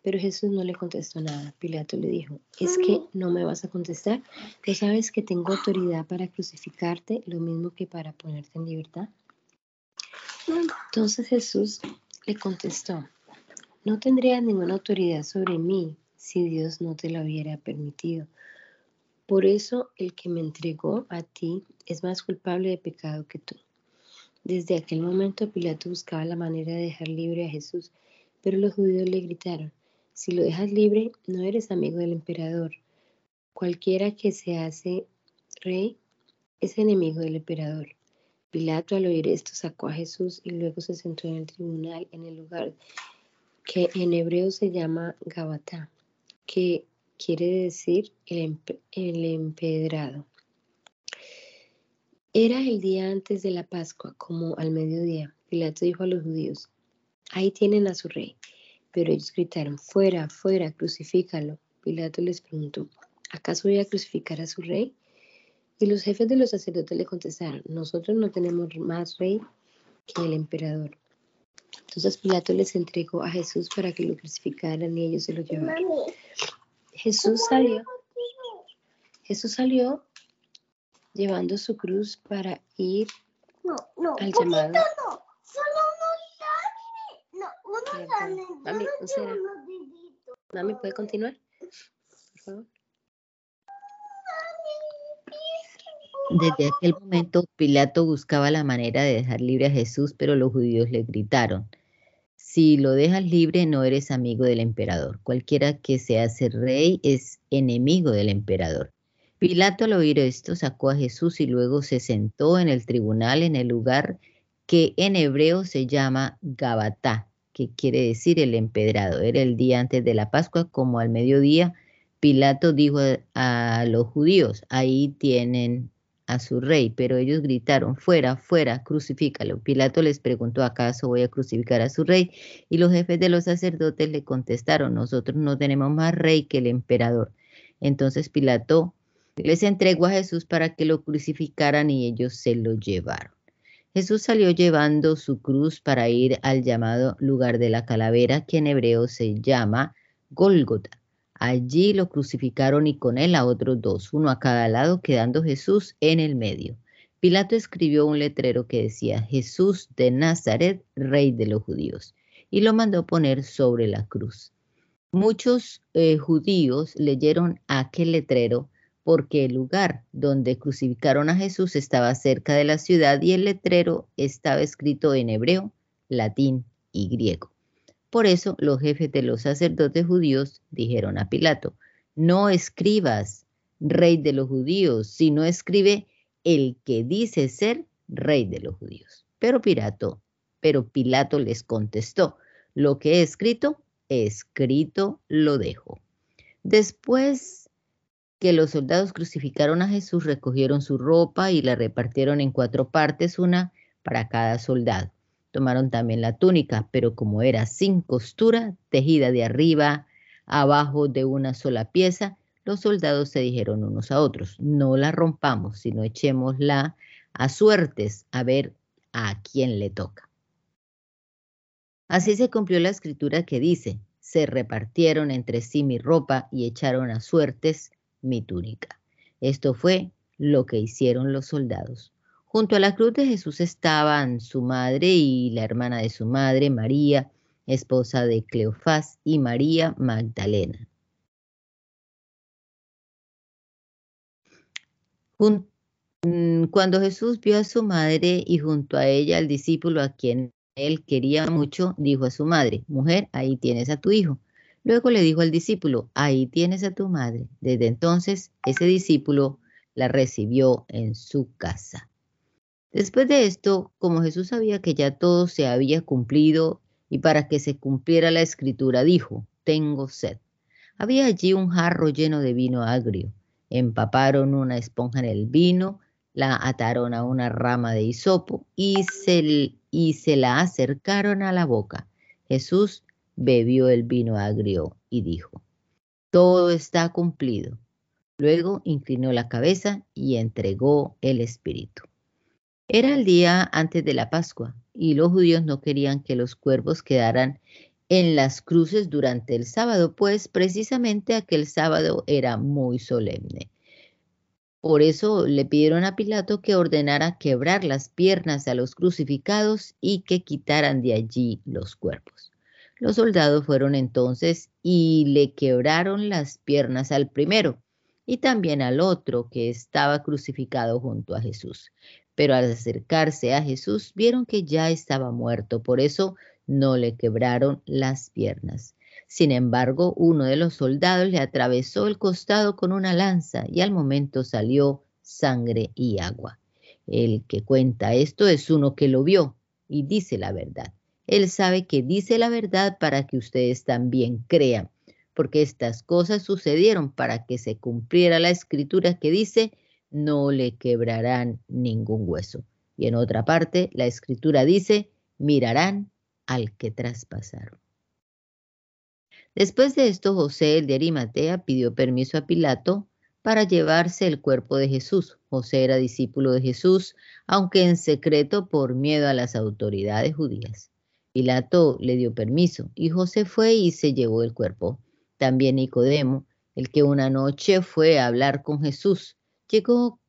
Pero Jesús no le contestó nada. Pilato le dijo, ¿es que no me vas a contestar? ¿Tú sabes que tengo autoridad para crucificarte, lo mismo que para ponerte en libertad? Entonces Jesús le contestó, no tendrías ninguna autoridad sobre mí si Dios no te lo hubiera permitido. Por eso el que me entregó a ti es más culpable de pecado que tú. Desde aquel momento Pilato buscaba la manera de dejar libre a Jesús, pero los judíos le gritaron, si lo dejas libre, no eres amigo del emperador. Cualquiera que se hace rey es enemigo del emperador. Pilato al oír esto sacó a Jesús y luego se sentó en el tribunal en el lugar que en hebreo se llama Gabatá, que quiere decir el, el empedrado. Era el día antes de la Pascua, como al mediodía. Pilato dijo a los judíos, ahí tienen a su rey. Pero ellos gritaron, fuera, fuera, crucifícalo. Pilato les preguntó, ¿acaso voy a crucificar a su rey? Y los jefes de los sacerdotes le contestaron, nosotros no tenemos más rey que el emperador. Entonces Pilato les entregó a Jesús para que lo crucificaran y ellos se lo llevaron. Jesús salió. Jesús salió llevando su cruz para ir al llamado. Mami, Mami, ¿puede continuar? Por favor. Desde aquel momento Pilato buscaba la manera de dejar libre a Jesús, pero los judíos le gritaron, si lo dejas libre no eres amigo del emperador. Cualquiera que se hace rey es enemigo del emperador. Pilato al oír esto sacó a Jesús y luego se sentó en el tribunal en el lugar que en hebreo se llama Gabatá, que quiere decir el empedrado. Era el día antes de la Pascua, como al mediodía. Pilato dijo a, los judíos, ahí tienen a su rey, pero ellos gritaron, fuera, fuera, crucifícalo. Pilato les preguntó, ¿acaso voy a crucificar a su rey? Y los jefes de los sacerdotes le contestaron, nosotros no tenemos más rey que el emperador. Entonces Pilato les entregó a Jesús para que lo crucificaran y ellos se lo llevaron. Jesús salió llevando su cruz para ir al llamado lugar de la calavera, que en hebreo se llama Gólgota. Allí lo crucificaron y con él a otros dos, uno a cada lado, quedando Jesús en el medio. Pilato escribió un letrero que decía Jesús de Nazaret, rey de los judíos, y lo mandó poner sobre la cruz. Muchos eh, judíos leyeron aquel letrero porque el lugar donde crucificaron a Jesús estaba cerca de la ciudad y el letrero estaba escrito en hebreo, latín y griego. Por eso los jefes de los sacerdotes judíos dijeron a Pilato, no escribas rey de los judíos, sino escribe el que dice ser rey de los judíos. Pero Pilato, pero Pilato les contestó, lo que he escrito, escrito lo dejo. Después que los soldados crucificaron a Jesús, recogieron su ropa y la repartieron en cuatro partes, una para cada soldado. Tomaron también la túnica, pero como era sin costura, tejida de arriba abajo de una sola pieza, los soldados se dijeron unos a otros, no la rompamos, sino echémosla a suertes a ver a quién le toca. Así se cumplió la escritura que dice, se repartieron entre sí mi ropa y echaron a suertes mi túnica. Esto fue lo que hicieron los soldados. Junto a la cruz de Jesús estaban su madre y la hermana de su madre, María, esposa de Cleofás, y María Magdalena. Mm, cuando Jesús vio a su madre y junto a ella al discípulo a quien él quería mucho, dijo a su madre, mujer, ahí tienes a tu hijo. Luego le dijo al discípulo, ahí tienes a tu madre. Desde entonces ese discípulo la recibió en su casa. Después de esto, como Jesús sabía que ya todo se había cumplido y para que se cumpliera la escritura, dijo, tengo sed. Había allí un jarro lleno de vino agrio. Empaparon una esponja en el vino, la ataron a una rama de hisopo y se y se la acercaron a la boca. Jesús bebió el vino agrio y dijo, todo está cumplido. Luego inclinó la cabeza y entregó el espíritu. Era el día antes de la Pascua y los judíos no querían que los cuervos quedaran en las cruces durante el sábado, pues precisamente aquel sábado era muy solemne. Por eso le pidieron a Pilato que ordenara quebrar las piernas a los crucificados y que quitaran de allí los cuerpos. Los soldados fueron entonces y le quebraron las piernas al primero y también al otro que estaba crucificado junto a Jesús. Pero al acercarse a Jesús vieron que ya estaba muerto, por eso no le quebraron las piernas. Sin embargo, uno de los soldados le atravesó el costado con una lanza y al momento salió sangre y agua. El que cuenta esto es uno que lo vio y dice la verdad. Él sabe que dice la verdad para que ustedes también crean, porque estas cosas sucedieron para que se cumpliera la escritura que dice, no le quebrarán ningún hueso. Y en otra parte, la escritura dice, mirarán al que traspasaron. Después de esto, José, el de Arimatea, pidió permiso a Pilato para llevarse el cuerpo de Jesús. José era discípulo de Jesús, aunque en secreto por miedo a las autoridades judías. Pilato le dio permiso y José fue y se llevó el cuerpo. También Nicodemo, el que una noche fue a hablar con Jesús, llegó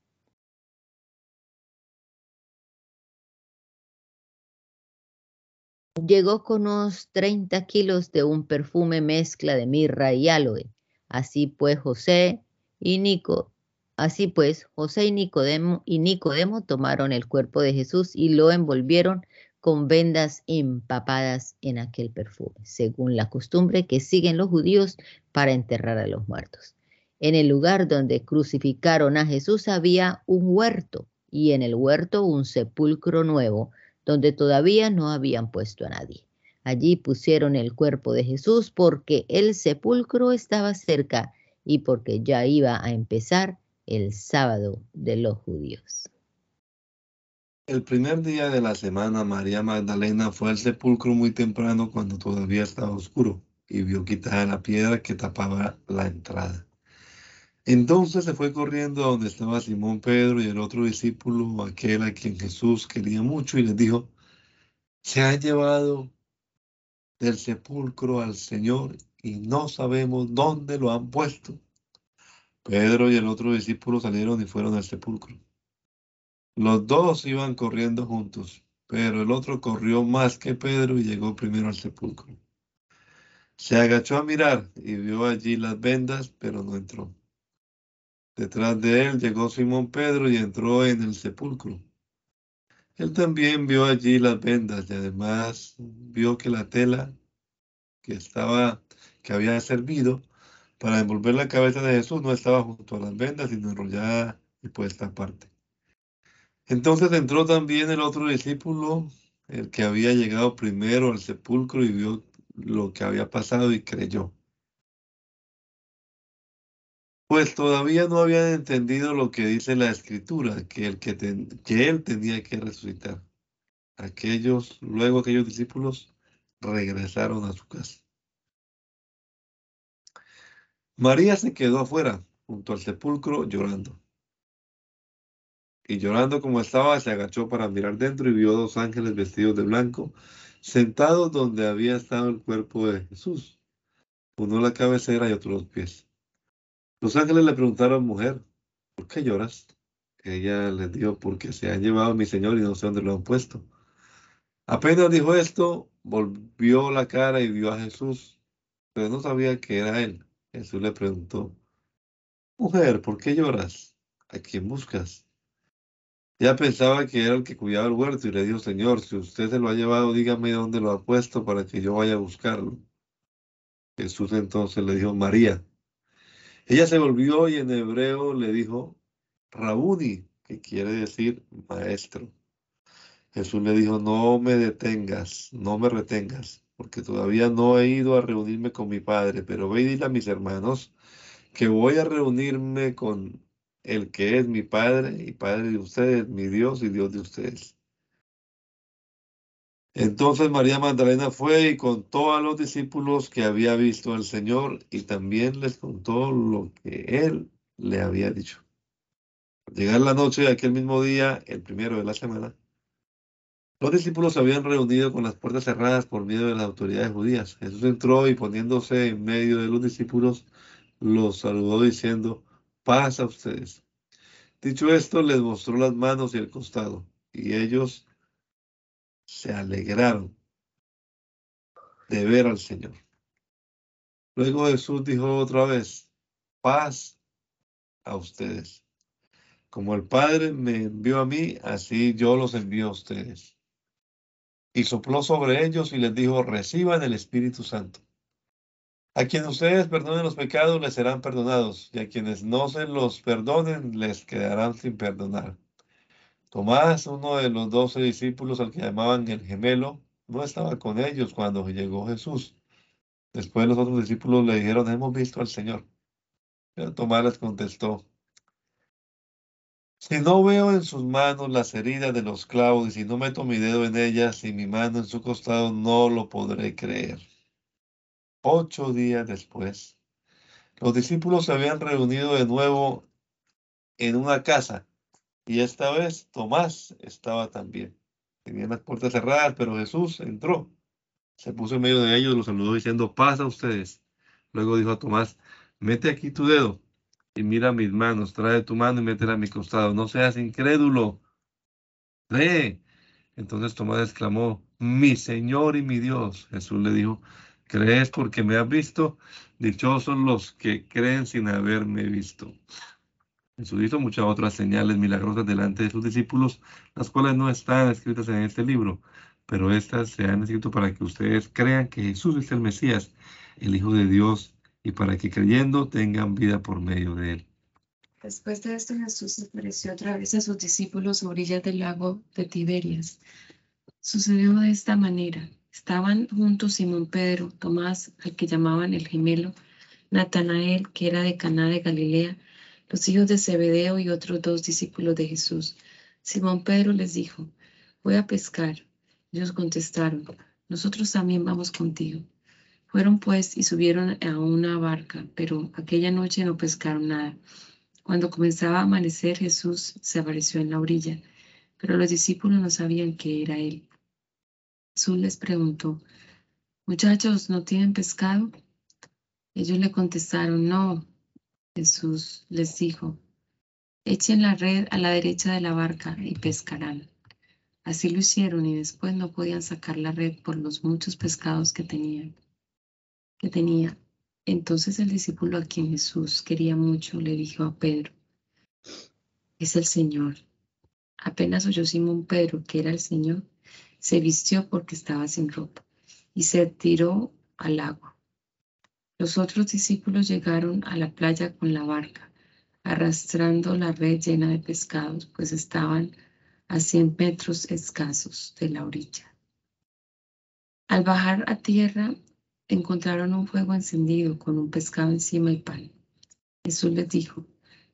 Llegó con unos 30 kilos de un perfume mezcla de mirra y aloe. Así pues José y Nico, así pues José y Nicodemo y Nicodemo tomaron el cuerpo de Jesús y lo envolvieron con vendas empapadas en aquel perfume, según la costumbre que siguen los judíos para enterrar a los muertos. En el lugar donde crucificaron a Jesús había un huerto y en el huerto un sepulcro nuevo donde todavía no habían puesto a nadie. Allí pusieron el cuerpo de Jesús porque el sepulcro estaba cerca y porque ya iba a empezar el sábado de los judíos. El primer día de la semana, María Magdalena fue al sepulcro muy temprano cuando todavía estaba oscuro y vio quitada la piedra que tapaba la entrada. Entonces se fue corriendo a donde estaba Simón Pedro y el otro discípulo, aquel a quien Jesús quería mucho, y les dijo, se han llevado del sepulcro al Señor y no sabemos dónde lo han puesto. Pedro y el otro discípulo salieron y fueron al sepulcro. Los dos iban corriendo juntos, pero el otro corrió más que Pedro y llegó primero al sepulcro. Se agachó a mirar y vio allí las vendas, pero no entró. Detrás de él llegó Simón Pedro y entró en el sepulcro. Él también vio allí las vendas y además vio que la tela que estaba, que había servido para envolver la cabeza de Jesús no estaba junto a las vendas, sino enrollada y puesta aparte. Entonces entró también el otro discípulo, el que había llegado primero al sepulcro y vio lo que había pasado y creyó pues todavía no habían entendido lo que dice la escritura, que, el que, que él tenía que resucitar. Aquellos, luego aquellos discípulos regresaron a su casa. María se quedó afuera, junto al sepulcro, llorando. Y llorando como estaba, se agachó para mirar dentro y vio dos ángeles vestidos de blanco, sentados donde había estado el cuerpo de Jesús, uno la cabecera y otro los pies. Los ángeles le preguntaron, mujer, ¿por qué lloras? Ella les dijo, porque se han llevado a mi Señor y no sé dónde lo han puesto. Apenas dijo esto, volvió la cara y vio a Jesús, pero no sabía que era él. Jesús le preguntó, mujer, ¿por qué lloras? ¿A quién buscas? Ya pensaba que era el que cuidaba el huerto y le dijo, Señor, si usted se lo ha llevado, dígame dónde lo ha puesto para que yo vaya a buscarlo. Jesús entonces le dijo, María. Ella se volvió y en hebreo le dijo, Rabuni, que quiere decir maestro. Jesús le dijo, no me detengas, no me retengas, porque todavía no he ido a reunirme con mi Padre, pero ve y dile a mis hermanos que voy a reunirme con el que es mi Padre y Padre de ustedes, mi Dios y Dios de ustedes. Entonces María Magdalena fue y contó a los discípulos que había visto al Señor y también les contó lo que él le había dicho. Al llegar la noche de aquel mismo día, el primero de la semana, los discípulos se habían reunido con las puertas cerradas por miedo de las autoridades judías. Jesús entró y poniéndose en medio de los discípulos, los saludó diciendo, paz a ustedes. Dicho esto, les mostró las manos y el costado, y ellos se alegraron de ver al Señor. Luego Jesús dijo otra vez, paz a ustedes. Como el Padre me envió a mí, así yo los envío a ustedes. Y sopló sobre ellos y les dijo, reciban el Espíritu Santo. A quienes ustedes perdonen los pecados les serán perdonados, y a quienes no se los perdonen les quedarán sin perdonar. Tomás, uno de los doce discípulos al que llamaban el gemelo, no estaba con ellos cuando llegó Jesús. Después los otros discípulos le dijeron, hemos visto al Señor. Pero Tomás les contestó, si no veo en sus manos las heridas de los clavos y si no meto mi dedo en ellas y mi mano en su costado, no lo podré creer. Ocho días después, los discípulos se habían reunido de nuevo en una casa y esta vez Tomás estaba también. Tenían las puertas cerradas, pero Jesús entró. Se puso en medio de ellos, los saludó diciendo, paz a ustedes. Luego dijo a Tomás, mete aquí tu dedo y mira mis manos, trae tu mano y métela a mi costado. No seas incrédulo, cree. Entonces Tomás exclamó, mi Señor y mi Dios. Jesús le dijo, ¿crees porque me has visto? Dichosos los que creen sin haberme visto. Jesús hizo muchas otras señales milagrosas delante de sus discípulos, las cuales no están escritas en este libro, pero estas se han escrito para que ustedes crean que Jesús es el Mesías, el Hijo de Dios, y para que creyendo tengan vida por medio de él. Después de esto Jesús apareció otra vez a sus discípulos a orillas del lago de Tiberias. Sucedió de esta manera. Estaban juntos Simón Pedro, Tomás, al que llamaban el gemelo, Natanael, que era de Caná de Galilea, los hijos de Zebedeo y otros dos discípulos de Jesús. Simón Pedro les dijo, voy a pescar. Ellos contestaron, nosotros también vamos contigo. Fueron pues y subieron a una barca, pero aquella noche no pescaron nada. Cuando comenzaba a amanecer, Jesús se apareció en la orilla, pero los discípulos no sabían que era él. Jesús les preguntó, muchachos, ¿no tienen pescado? Ellos le contestaron, no. Jesús les dijo, echen la red a la derecha de la barca y pescarán. Así lo hicieron y después no podían sacar la red por los muchos pescados que tenían. Que tenía. Entonces el discípulo a quien Jesús quería mucho le dijo a Pedro, es el Señor. Apenas oyó Simón Pedro que era el Señor, se vistió porque estaba sin ropa y se tiró al agua. Los otros discípulos llegaron a la playa con la barca, arrastrando la red llena de pescados, pues estaban a cien metros escasos de la orilla. Al bajar a tierra, encontraron un fuego encendido con un pescado encima y pan. Jesús les dijo,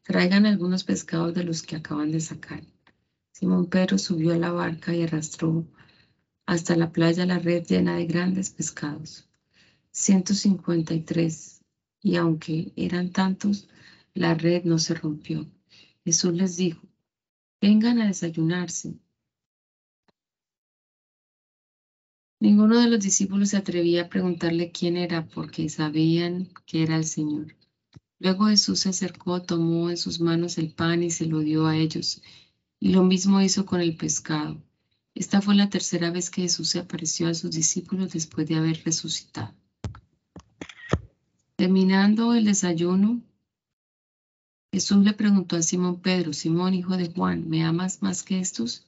traigan algunos pescados de los que acaban de sacar. Simón Pedro subió a la barca y arrastró hasta la playa la red llena de grandes pescados. 153, y aunque eran tantos, la red no se rompió. Jesús les dijo, vengan a desayunarse. Ninguno de los discípulos se atrevía a preguntarle quién era porque sabían que era el Señor. Luego Jesús se acercó, tomó en sus manos el pan y se lo dio a ellos, y lo mismo hizo con el pescado. Esta fue la tercera vez que Jesús se apareció a sus discípulos después de haber resucitado. Terminando el desayuno, Jesús le preguntó a Simón Pedro, Simón, hijo de Juan, ¿me amas más que estos?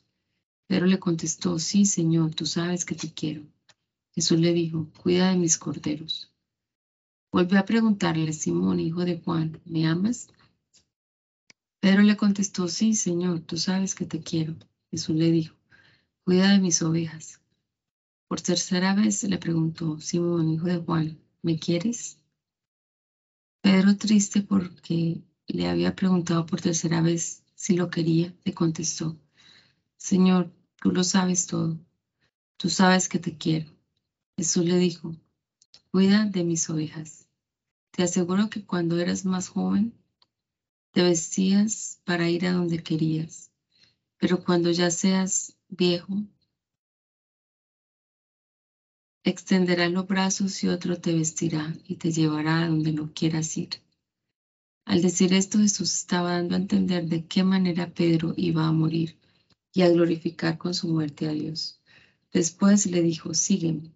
Pedro le contestó, sí, Señor, tú sabes que te quiero. Jesús le dijo, cuida de mis corderos. Volvió a preguntarle, Simón, hijo de Juan, ¿me amas? Pedro le contestó, sí, Señor, tú sabes que te quiero. Jesús le dijo, cuida de mis ovejas. Por tercera vez le preguntó, Simón, hijo de Juan, ¿me quieres? Pedro, triste porque le había preguntado por tercera vez si lo quería, le contestó, Señor, tú lo sabes todo. Tú sabes que te quiero. Jesús le dijo, cuida de mis ovejas. Te aseguro que cuando eras más joven, te vestías para ir a donde querías, pero cuando ya seas viejo, extenderás los brazos y otro te vestirá y te llevará a donde no quieras ir. Al decir esto, Jesús estaba dando a entender de qué manera Pedro iba a morir y a glorificar con su muerte a Dios. Después le dijo, sígueme.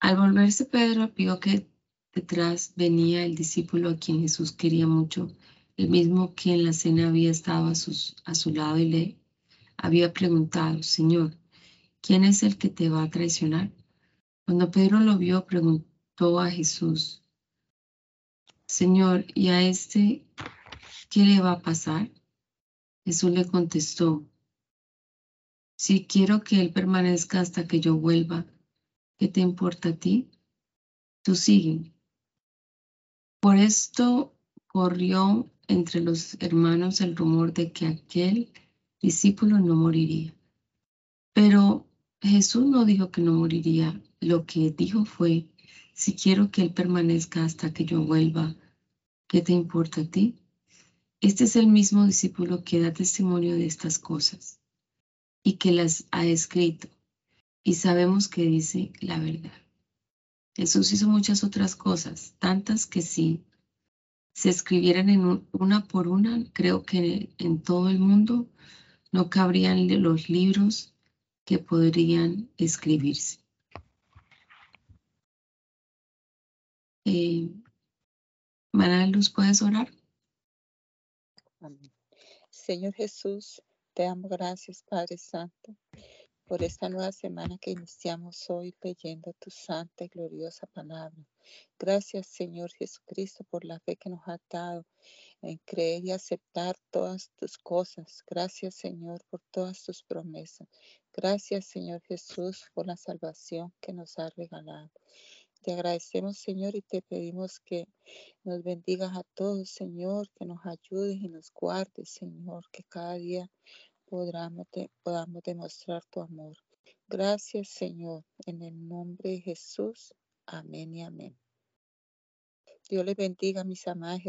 Al volverse Pedro vio que detrás venía el discípulo a quien Jesús quería mucho, el mismo que en la cena había estado a, a su lado y le había preguntado, Señor, ¿quién es el que te va a traicionar? Cuando Pedro lo vio, preguntó a Jesús, Señor, ¿y a este qué le va a pasar? Jesús le contestó, si quiero que él permanezca hasta que yo vuelva, ¿qué te importa a ti? Tú sigue. Por esto corrió entre los hermanos el rumor de que aquel discípulo no moriría. Pero Jesús no dijo que no moriría. Lo que dijo fue, si quiero que Él permanezca hasta que yo vuelva, ¿qué te importa a ti? Este es el mismo discípulo que da testimonio de estas cosas y que las ha escrito y sabemos que dice la verdad. Jesús hizo muchas otras cosas, tantas que si se escribieran una por una, creo que en todo el mundo no cabrían los libros que podrían escribirse. Eh, Luz, ¿puedes orar? Señor Jesús, te damos gracias, Padre Santo, por esta nueva semana que iniciamos hoy leyendo tu santa y gloriosa palabra. Gracias, Señor Jesucristo, por la fe que nos has dado en creer y aceptar todas tus cosas. Gracias, Señor, por todas tus promesas. Gracias, Señor Jesús, por la salvación que nos has regalado. Te agradecemos, Señor, y te pedimos que nos bendigas a todos, Señor, que nos ayudes y nos guardes, Señor, que cada día podamos demostrar tu amor. Gracias, Señor, en el nombre de Jesús. Amén y amén. Dios les bendiga, mis amados